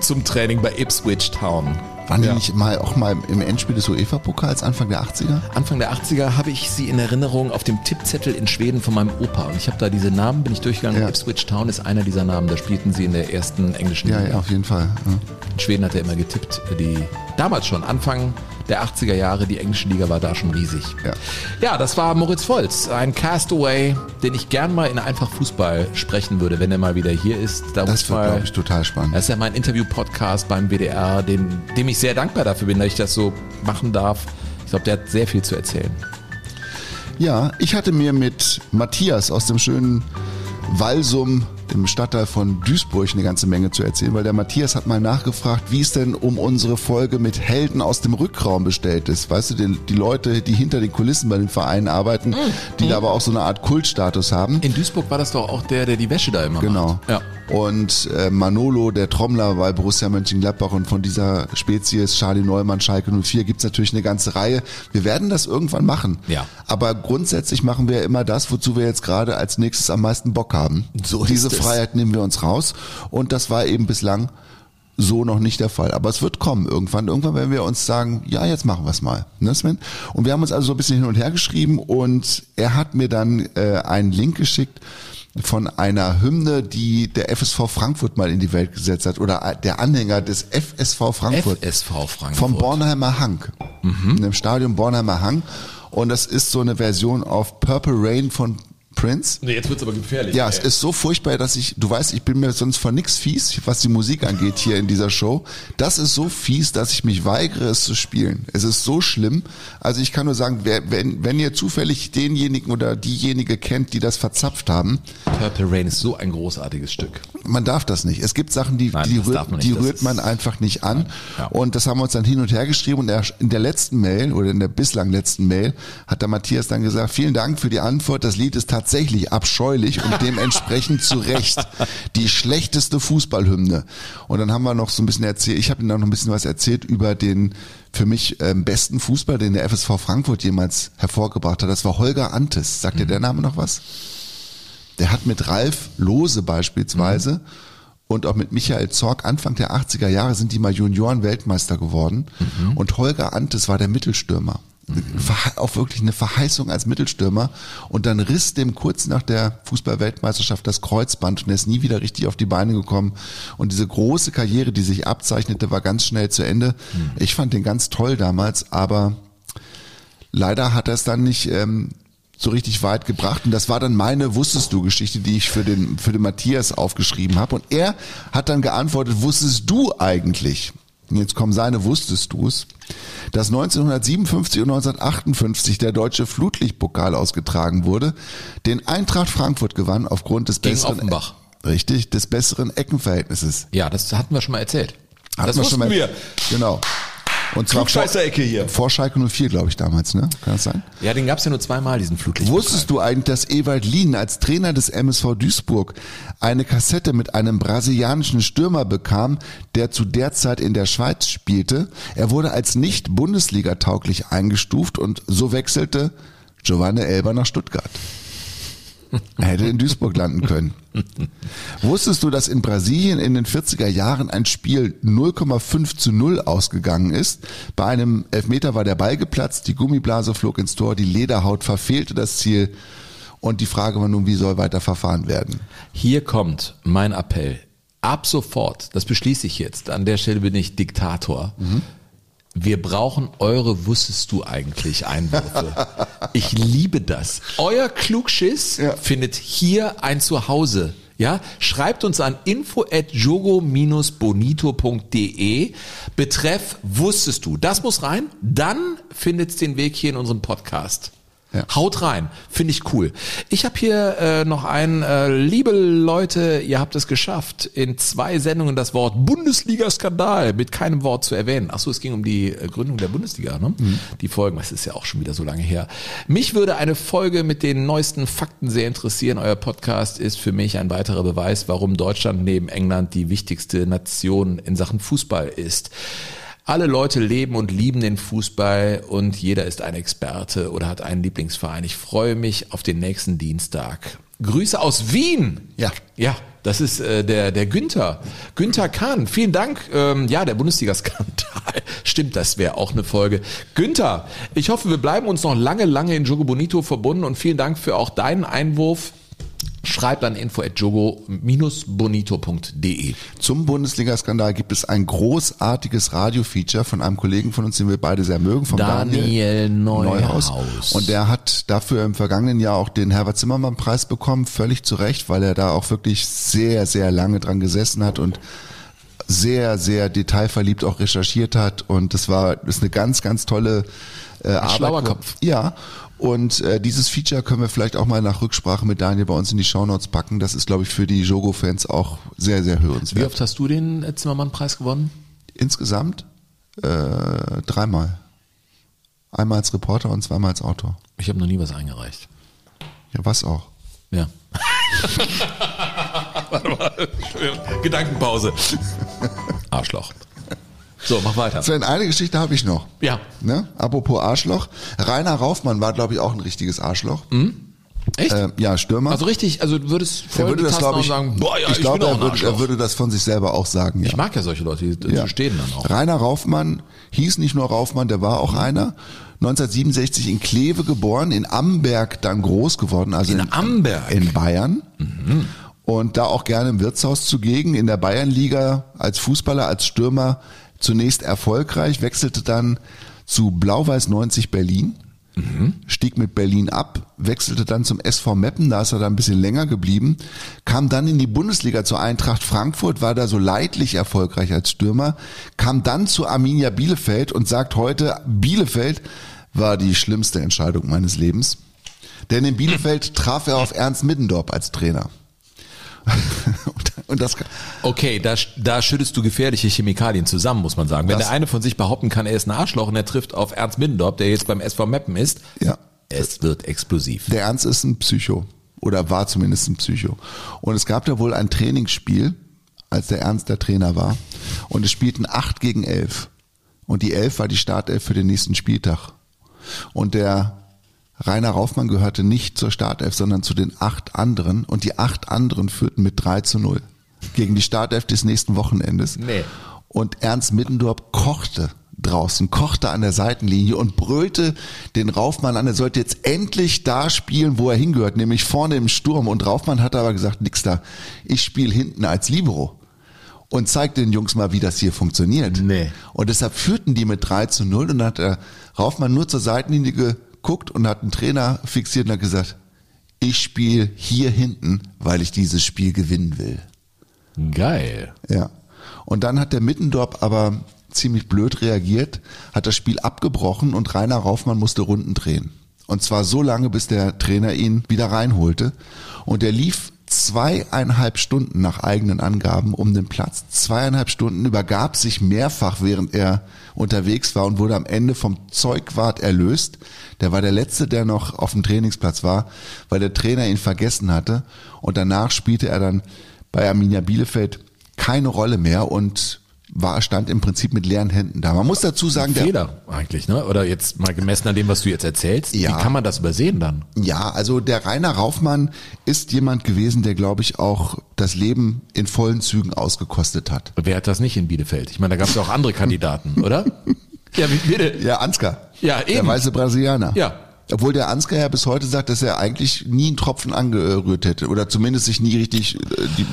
zum Training bei Ipswich Town. Waren die Ja. nicht mal auch mal im Endspiel des UEFA-Pokals Anfang der 80er? Anfang der 80er habe ich sie in Erinnerung auf dem Tippzettel in Schweden von meinem Opa. Und ich habe da diese Namen, bin ich durchgegangen. Ja. Ipswich Town ist einer dieser Namen. Da spielten sie in der ersten englischen Ja, Liga. ja, auf jeden Fall. Ja. In Schweden hat er immer getippt. Die damals schon, Anfang der 80er Jahre, die englische Liga war da schon riesig. Ja. ja das war Moritz Volz, ein Castaway, den ich gern mal in einfach Fußball sprechen würde, wenn er mal wieder hier ist. Da Das wird, glaube ich, total spannend. Das ist ja mein Interview-Podcast beim WDR, dem, dem ich sehr dankbar dafür bin, dass ich das so machen darf. Ich glaube, der hat sehr viel zu erzählen. Ja, ich hatte mir mit Matthias aus dem schönen Walsum, dem Stadtteil von Duisburg, eine ganze Menge zu erzählen, weil der Matthias hat mal nachgefragt, wie es denn um unsere Folge mit Helden aus dem Rückraum bestellt ist. Weißt du, die, die Leute, die hinter den Kulissen bei den Vereinen arbeiten, die da aber auch so eine Art Kultstatus haben. In Duisburg war das doch auch der, der die Wäsche da immer Genau. macht. Ja. Und äh, Manolo, der Trommler bei Borussia Mönchengladbach und von dieser Spezies Charlie Neumann, Schalke 04 gibt's natürlich eine ganze Reihe. Wir werden das irgendwann machen. Ja. Aber grundsätzlich machen wir immer das, wozu wir jetzt gerade als nächstes am meisten Bock haben. So ist Diese es. Freiheit nehmen wir uns raus. Und das war eben bislang so noch nicht der Fall. Aber es wird kommen irgendwann. Irgendwann werden wir uns sagen, ja, jetzt machen wir es mal. Ne, Sven? Und wir haben uns also so ein bisschen hin und her geschrieben und er hat mir dann äh, einen Link geschickt von einer Hymne, die der FSV Frankfurt mal in die Welt gesetzt hat oder der Anhänger des FSV Frankfurt. FSV Frankfurt. Vom Bornheimer Hang. Mhm. Im Stadion Bornheimer Hang. Und das ist so eine Version auf Purple Rain von Prince. Nee, jetzt wird's aber gefährlich. Ja, es ist so furchtbar, dass ich, du weißt, ich bin mir sonst von nix fies, was die Musik angeht hier in dieser Show. Das ist so fies, dass ich mich weigere, es zu spielen. Es ist so schlimm. Also ich kann nur sagen, wer, wenn, wenn ihr zufällig denjenigen oder diejenige kennt, die das verzapft haben. Purple Rain ist so ein großartiges Stück. Man darf das nicht. Es gibt Sachen, die, Nein, die, rührt, nicht. die rührt man einfach nicht an. Ja. Und das haben wir uns dann hin und her geschrieben und er, in der letzten Mail oder in der bislang letzten Mail hat der Matthias dann gesagt, vielen Dank für die Antwort. Das Lied ist tatsächlich abscheulich und dementsprechend zu Recht die schlechteste Fußballhymne. Und dann haben wir noch so ein bisschen erzählt, ich habe ihm dann noch ein bisschen was erzählt über den für mich ähm, besten Fußball, den der FSV Frankfurt jemals hervorgebracht hat. Das war Holger Antes. Sagt dir der Name noch was? Der hat mit Ralf Lose beispielsweise und auch mit Michael Zorg Anfang der 80er Jahre sind die mal Junioren-Weltmeister geworden. Und Holger Antes war der Mittelstürmer. Verhe- Auch wirklich eine Verheißung als Mittelstürmer. Und dann riss dem kurz nach der Fußball-Weltmeisterschaft das Kreuzband und er ist nie wieder richtig auf die Beine gekommen. Und diese große Karriere, die sich abzeichnete, war ganz schnell zu Ende. Ich fand den ganz toll damals, aber leider hat er es dann nicht ähm, so richtig weit gebracht. Und das war dann meine Wusstest du Geschichte, die ich für den, für den Matthias aufgeschrieben habe. Und er hat dann geantwortet, wusstest du eigentlich? Und jetzt kommen seine Wusstest du's, dass 1957 und 1958 der deutsche Flutlichtpokal ausgetragen wurde, den Eintracht Frankfurt gewann aufgrund des Gegen besseren Offenbach. Richtig, des besseren Eckenverhältnisses. Ja, das hatten wir schon mal erzählt. Hatten das wir wussten schon mal- wir. Genau. Und zwar vor, Klugscheißer-Ecke hier. vor Schalke 04, glaube ich, damals, ne? Kann das sein? Ja, den gab's ja nur zweimal, diesen Flutlicht. Wusstest du eigentlich, dass Ewald Lien als Trainer des MSV Duisburg eine Kassette mit einem brasilianischen Stürmer bekam, der zu der Zeit in der Schweiz spielte? Er wurde als nicht Bundesliga-tauglich eingestuft und so wechselte Giovanni Elber nach Stuttgart. Er hätte in Duisburg landen können. Wusstest du, dass in Brasilien in den 40er Jahren ein Spiel 0,5 zu 0 ausgegangen ist? Bei einem Elfmeter war der Ball geplatzt, die Gummiblase flog ins Tor, die Lederhaut verfehlte das Ziel und die Frage war nun, wie soll weiter verfahren werden? Hier kommt mein Appell. Ab sofort, das beschließe ich jetzt, an der Stelle bin ich Diktator. Wir brauchen eure Wusstest du eigentlich Einwürfe. Ich liebe das. Euer Klugschiss Ja. findet hier ein Zuhause. Ja, schreibt uns an info at jogo-bonito.de betreff wusstest du. Das muss rein, dann findet's den Weg hier in unserem Podcast. Ja. Haut rein, finde ich cool. Ich habe hier äh, noch ein, äh, liebe Leute, ihr habt es geschafft, in zwei Sendungen das Wort Bundesliga-Skandal mit keinem Wort zu erwähnen. Ach so, es ging um die äh, Gründung der Bundesliga, ne? Die Folgen, das ist ja auch schon wieder so lange her. Mich würde eine Folge mit den neuesten Fakten sehr interessieren. Euer Podcast ist für mich ein weiterer Beweis, warum Deutschland neben England die wichtigste Nation in Sachen Fußball ist. Alle Leute leben und lieben den Fußball und jeder ist ein Experte oder hat einen Lieblingsverein. Ich freue mich auf den nächsten Dienstag. Grüße aus Wien. Ja. Ja, das ist äh, der, der Günther. Günther Kahn, vielen Dank. Ähm, ja, der Bundesliga-Skandal. Stimmt, das wäre auch eine Folge. Günther, ich hoffe, wir bleiben uns noch lange, lange in Jogo Bonito verbunden und vielen Dank für auch deinen Einwurf. Schreibt an info at jogo-bonito.de. Zum Bundesliga-Skandal gibt es ein großartiges Radio-Feature von einem Kollegen von uns, den wir beide sehr mögen, vom Daniel Neuhaus. Und der hat dafür im vergangenen Jahr auch den Herbert Zimmermann-Preis bekommen, völlig zu Recht, weil er da auch wirklich sehr, sehr lange dran gesessen hat und sehr, sehr detailverliebt auch recherchiert hat. Und das war das ist eine ganz, ganz tolle äh, Arbeit. schlauer Kopf. Ja. Und äh, dieses Feature können wir vielleicht auch mal nach Rücksprache mit Daniel bei uns in die Shownotes packen. Das ist, glaube ich, für die Jogo-Fans auch sehr, sehr Wie hörenswert. oft hast du den äh, Zimmermann-Preis gewonnen? Insgesamt äh, dreimal. Einmal als Reporter und zweimal als Autor. Ich habe noch nie was eingereicht. Ja, was auch. Ja. Warte mal. Gedankenpause. Arschloch. So, mach weiter. Sven, eine Geschichte habe ich noch. Ja. Ne? Apropos Arschloch. Rainer Raufmann war, glaube ich, auch ein richtiges Arschloch. Mhm. Echt? Äh, ja, Stürmer. Also richtig, also du würdest er voll würde die das, glaube ich, sagen, boah, ja, ich ich, glaube, er, würde, er würde das von sich selber auch sagen. Ja. Ich mag ja solche Leute, die Ja. stehen dann auch. Rainer Raufmann hieß nicht nur Raufmann, der war auch einer. 1967 in Kleve geboren, in Amberg dann groß geworden, also In Amberg? in Bayern. Und da auch gerne im Wirtshaus zugegen, in der Bayernliga als Fußballer, als Stürmer zunächst erfolgreich, wechselte dann zu Blau-Weiß 90 Berlin, stieg mit Berlin ab, wechselte dann zum SV Meppen, da ist er dann ein bisschen länger geblieben, kam dann in die Bundesliga zur Eintracht Frankfurt, war da so leidlich erfolgreich als Stürmer, kam dann zu Arminia Bielefeld und sagt heute, Bielefeld war die schlimmste Entscheidung meines Lebens. Denn in Bielefeld traf er auf Ernst Middendorp als Trainer. Und- und das, Okay, da, da schüttest du gefährliche Chemikalien zusammen, muss man sagen. Wenn der eine von sich behaupten kann, er ist ein Arschloch und er trifft auf Ernst Middendorp, der jetzt beim SV Meppen ist, ja, es wird explosiv. der Ernst ist ein Psycho. Oder war zumindest ein Psycho. Und es gab da wohl ein Trainingsspiel, als der Ernst der Trainer war. Und es spielten acht gegen elf. Und die elf war die Startelf für den nächsten Spieltag. Und der Rainer Raufmann gehörte nicht zur Startelf, sondern zu den acht anderen. Und die acht anderen führten mit 3 zu 0 gegen die Startelf des nächsten Wochenendes. Nee. Und Ernst Middendorp kochte draußen, kochte an der Seitenlinie und brüllte den Raufmann an, er sollte jetzt endlich da spielen, wo er hingehört, nämlich vorne im Sturm. Und Raufmann hat aber gesagt, nix da, ich spiele hinten als Libero. Und zeigt den Jungs mal, wie das hier funktioniert. Nee. Und deshalb führten die mit 3 zu 0 und dann hat der Raufmann nur zur Seitenlinie geguckt und hat einen Trainer fixiert und hat gesagt, ich spiele hier hinten, weil ich dieses Spiel gewinnen will. Geil. Ja. Und dann hat der Mittendorp aber ziemlich blöd reagiert, hat das Spiel abgebrochen und Rainer Raufmann musste Runden drehen. Und zwar so lange, bis der Trainer ihn wieder reinholte. Und er lief zweieinhalb Stunden nach eigenen Angaben um den Platz. Zweieinhalb Stunden übergab sich mehrfach, während er unterwegs war und wurde am Ende vom Zeugwart erlöst. Der war der Letzte, der noch auf dem Trainingsplatz war, weil der Trainer ihn vergessen hatte. Und danach spielte er dann bei Arminia Bielefeld keine Rolle mehr und war, stand im Prinzip mit leeren Händen da. Man muss dazu sagen, der, Fehler eigentlich, ne? Oder jetzt mal gemessen an dem, was du jetzt erzählst, Ja. wie kann man das übersehen dann? Ja, also der Rainer Raufmann ist jemand gewesen, der, glaube ich, auch das Leben in vollen Zügen ausgekostet hat. Wer hat das nicht in Bielefeld? Ich meine, da gab es ja auch andere Kandidaten, oder? Ja, wie bitte? Ja, Ansgar. Ja, Der eben. weiße Brasilianer. Ja. Obwohl der Ansgar ja bis heute sagt, dass er eigentlich nie einen Tropfen angerührt hätte oder zumindest sich nie richtig äh,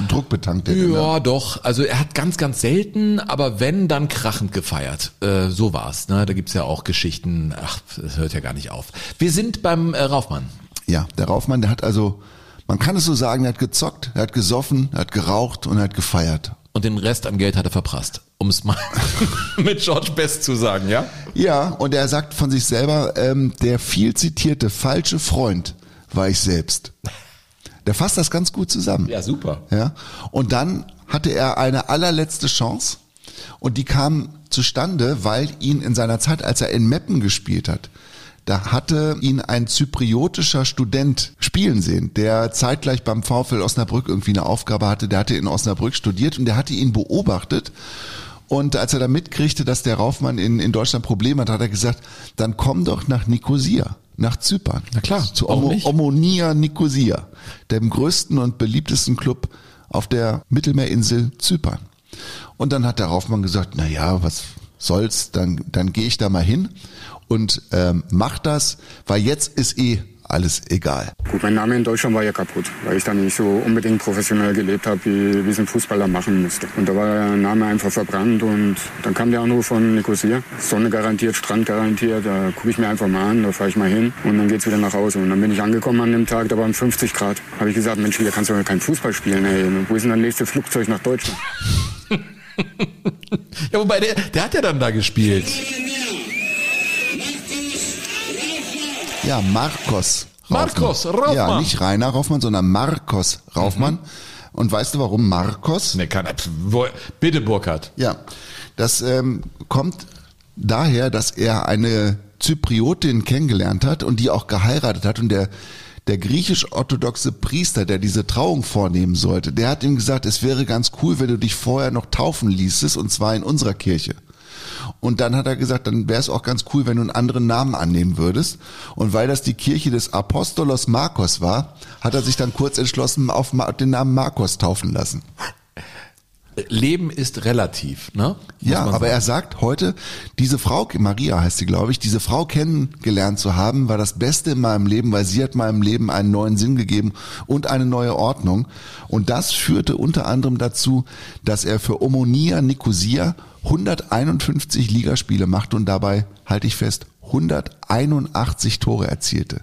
Druck betankt hätte. Ne? Ja, doch. Also er hat ganz, ganz selten, aber wenn, dann krachend gefeiert. Äh, so war's. Ne? Da gibt's ja auch Geschichten. Ach, das hört ja gar nicht auf. Wir sind beim äh, Raufmann. Ja, der Raufmann, der hat also, man kann es so sagen, er hat gezockt, er hat gesoffen, er hat geraucht und er hat gefeiert. Und den Rest an Geld hat er verprasst. Um es mal mit George Best zu sagen, ja? Ja, und er sagt von sich selber, ähm, der viel zitierte falsche Freund war ich selbst. Der fasst das ganz gut zusammen. Ja, super. Ja. Und dann hatte er eine allerletzte Chance und die kam zustande, weil ihn in seiner Zeit, als er in Meppen gespielt hat, da hatte ihn ein zypriotischer Student spielen sehen, der zeitgleich beim VfL Osnabrück irgendwie eine Aufgabe hatte. Der hatte in Osnabrück studiert und der hatte ihn beobachtet. Und als er da mitkriegte, dass der Raufmann in, in Deutschland Probleme hat, hat er gesagt, dann komm doch nach Nikosia, nach Zypern. Na klar, Zu Omo? Omonia Nikosia, dem größten und beliebtesten Club auf der Mittelmeerinsel Zypern. Und dann hat der Raufmann gesagt, na ja, was soll's, dann, dann gehe ich da mal hin und ähm, mach das, weil jetzt ist eh alles egal. Gut, mein Name in Deutschland war ja kaputt, weil ich da nicht so unbedingt professionell gelebt habe, wie, wie es ein Fußballer machen müsste. Und da war der Name einfach verbrannt und dann kam der Anruf von Nicosia. Sonne garantiert, Strand garantiert, da gucke ich mir einfach mal an, da fahre ich mal hin und dann geht's wieder nach Hause. Und dann bin ich angekommen an dem Tag, da waren 50 Grad. Habe ich gesagt, Mensch, hier kannst du ja kein Fußball spielen, ey. Wo ist denn das nächste Flugzeug nach Deutschland? Ja, wobei, der, der hat ja dann da gespielt. Ja, Marcos. Raufmann. Marcos Raufmann. Ja, nicht Rainer Raufmann, sondern Marcos Raufmann. Und weißt du warum Marcos? Ne, kann, bitte, Burkhard. Ja, das ähm, kommt daher, dass er eine Zypriotin kennengelernt hat und die auch geheiratet hat und der der griechisch-orthodoxe Priester, der diese Trauung vornehmen sollte, der hat ihm gesagt, es wäre ganz cool, wenn du dich vorher noch taufen ließest, und zwar in unserer Kirche. Und dann hat er gesagt, dann wäre es auch ganz cool, wenn du einen anderen Namen annehmen würdest. Und weil das die Kirche des Apostolos Marcos war, hat er sich dann kurz entschlossen, auf den Namen Marcos taufen lassen. Leben ist relativ, ne? Muss Ja, aber er sagt heute, diese Frau, Maria heißt sie, glaube ich, diese Frau kennengelernt zu haben, war das Beste in meinem Leben, weil sie hat meinem Leben einen neuen Sinn gegeben und eine neue Ordnung. Und das führte unter anderem dazu, dass er für Omonia Nicosia 151 Ligaspiele machte und dabei, halte ich fest, 181 Tore erzielte.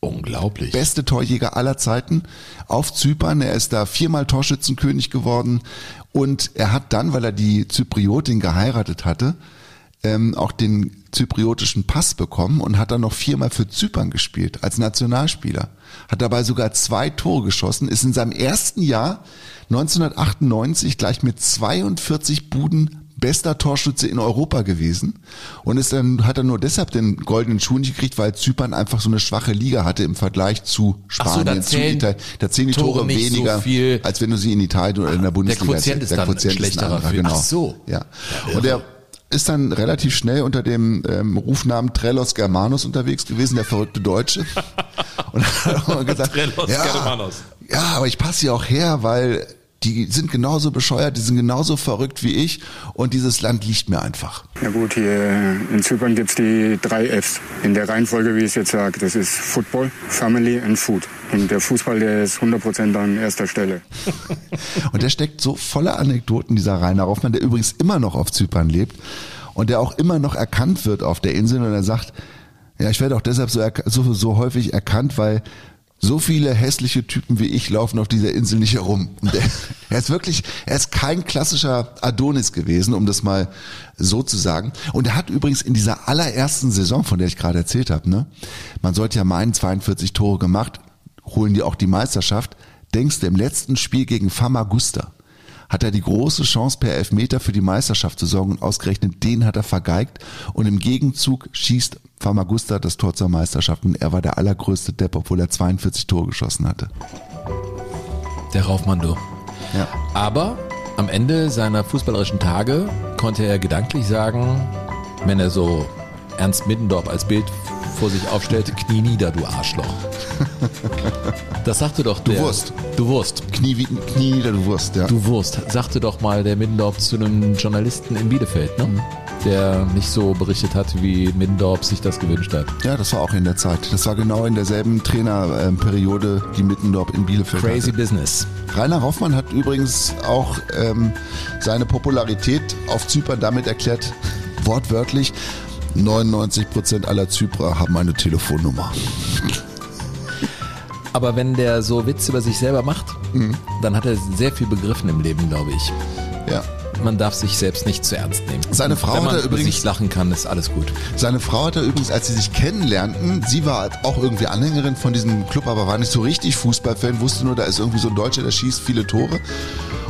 unglaublich. Beste Torjäger aller Zeiten auf Zypern. Er ist da viermal Torschützenkönig geworden und er hat dann, weil er die Zypriotin geheiratet hatte, ähm, auch den zypriotischen Pass bekommen und hat dann noch viermal für Zypern gespielt als Nationalspieler. Hat dabei sogar zwei Tore geschossen, ist in seinem ersten Jahr 1998 gleich mit 42 Buden bester Torschütze in Europa gewesen und ist dann hat er nur deshalb den goldenen Schuh nicht gekriegt, weil Zypern einfach so eine schwache Liga hatte im Vergleich zu so, Spanien, da zu Italien. Da zählen die Tore Tore, so weniger, viel. als wenn du sie in Italien oder in der Bundesliga Quotient hast. ist dann ein schlechterer für- genau. Ach so. Ja. Und er ist dann relativ schnell unter dem ähm, Rufnamen Trellos Germanus unterwegs gewesen, der verrückte Deutsche. Und hat auch mal gesagt, Trellos ja, Germanus. ja, aber ich passe hier auch her, weil die sind genauso bescheuert, die sind genauso verrückt wie ich und dieses Land liegt mir einfach. Ja gut, hier in Zypern gibt's die drei Fs. In der Reihenfolge, wie ich es jetzt sage, das ist Football, Family und Food. Und der Fußball, der ist 100% an erster Stelle. Und der steckt so voller Anekdoten, dieser Rainer Raufmann, der übrigens immer noch auf Zypern lebt und der auch immer noch erkannt wird auf der Insel. Und er sagt, ja, ich werde auch deshalb so, so, so häufig erkannt, weil so viele hässliche Typen wie ich laufen auf dieser Insel nicht herum. Er, er ist wirklich, er ist kein klassischer Adonis gewesen, um das mal so zu sagen. Und er hat übrigens in dieser allerersten Saison, von der ich gerade erzählt habe, ne, man sollte ja meinen, 42 Tore gemacht, holen die auch die Meisterschaft. Denkst du, im letzten Spiel gegen Famagusta hat er die große Chance per Elfmeter für die Meisterschaft zu sorgen und ausgerechnet den hat er vergeigt und im Gegenzug schießt Famagusta das Tor zur Meisterschaft und er war der allergrößte Depp, obwohl er 42 Tore geschossen hatte. Der Raufmann, du. Ja. Aber am Ende seiner fußballerischen Tage konnte er gedanklich sagen, wenn er so Ernst Middendorf als Bild vor sich aufstellte, knie nieder, du Arschloch. Das sagte doch der... Wurst. Du Wurst. Knie, wie- Knie nieder, du Wurst, ja. Du Wurst, sagte doch mal der Middendorf zu einem Journalisten in Bielefeld, ne? Der nicht so berichtet hat, wie Middendorf sich das gewünscht hat. Ja, das war auch in der Zeit. Das war genau in derselben Trainerperiode, die Mittendorf in Bielefeld Crazy hatte. Business. Rainer Hoffmann hat übrigens auch ähm, seine Popularität auf Zypern damit erklärt, wortwörtlich, 99% aller Zyprer haben eine Telefonnummer. Aber wenn der so Witze über sich selber macht, dann hat er sehr viel begriffen im Leben, glaube ich. Ja. Man darf sich selbst nicht zu ernst nehmen. Seine Frau wenn man hat er über übrigens- sich lachen kann, ist alles gut. Seine Frau hat er übrigens, als sie sich kennenlernten, sie war auch irgendwie Anhängerin von diesem Club, aber war nicht so richtig Fußballfan, wusste nur, da ist irgendwie so ein Deutscher, der schießt viele Tore.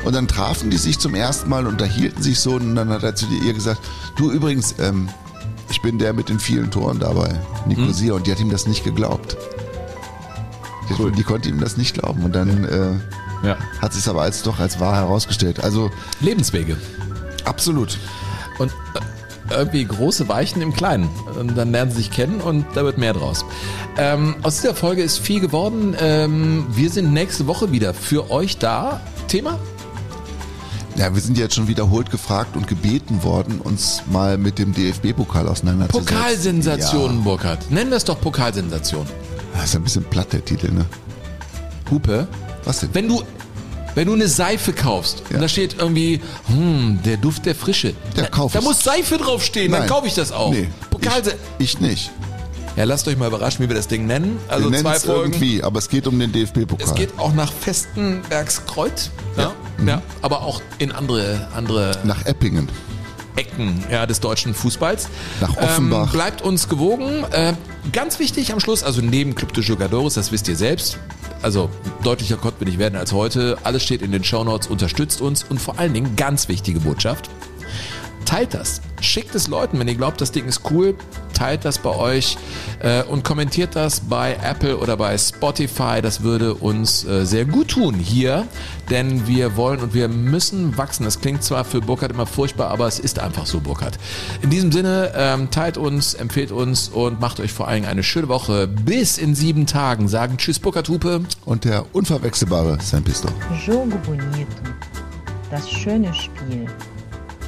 Und dann trafen die sich zum ersten Mal, unterhielten sich so und dann hat er zu ihr gesagt, du übrigens, ähm, ich bin der mit den vielen Toren dabei, Nicosia. Und die hat ihm das nicht geglaubt. Die, die konnte ihm das nicht glauben. Und dann äh, Ja. hat sich aber als doch als wahr herausgestellt. Also Lebenswege. absolut. Und äh, irgendwie große Weichen im Kleinen. Und dann lernen sie sich kennen und da wird mehr draus. Ähm, aus dieser Folge ist viel geworden. Ähm, wir sind nächste Woche wieder für euch da. Thema? Ja, wir sind jetzt schon wiederholt gefragt und gebeten worden, uns mal mit dem DFB-Pokal auseinanderzusetzen. Pokalsensation, Ja, Burkhard. Nennen wir es doch Pokalsensation. das ist ein bisschen platt, der Titel, ne? Hupe. Was denn? Wenn du, wenn du eine Seife kaufst Ja. und da steht irgendwie, hm, der Duft der Frische. Ja, da, kauf da muss Seife draufstehen, dann Nein. kaufe ich das auch. Nee, Pokalse ich, ich nicht. ja, lasst euch mal überraschen, wie wir das Ding nennen. Also wir zwei Folgen. irgendwie, aber es geht um den DFB-Pokal. Es geht auch nach Festenbergskreuz, ja, ja, aber auch in andere, andere nach Eppingen. Ecken ja, des deutschen Fußballs. Nach Offenbach. Ähm, bleibt uns gewogen. Äh, ganz wichtig am Schluss, also neben Club de Jugadores, das wisst ihr selbst. Also deutlicher konnten wir nicht werden als heute. Alles steht in den Shownotes, unterstützt uns und vor allen Dingen ganz wichtige Botschaft. Teilt das. Schickt es Leuten, wenn ihr glaubt, das Ding ist cool, teilt das bei euch äh, und kommentiert das bei Apple oder bei Spotify. Das würde uns äh, sehr gut tun hier, denn wir wollen und wir müssen wachsen. Das klingt zwar für Burkhardt immer furchtbar, aber es ist einfach so, Burkhardt. In diesem Sinne, ähm, teilt uns, empfehlt uns und macht euch vor allem eine schöne Woche. Bis in sieben Tagen. Sagen Tschüss, Burkhardt Hupe. Und der unverwechselbare Sam Pisto. Jogo Bonito. Das schöne Spiel.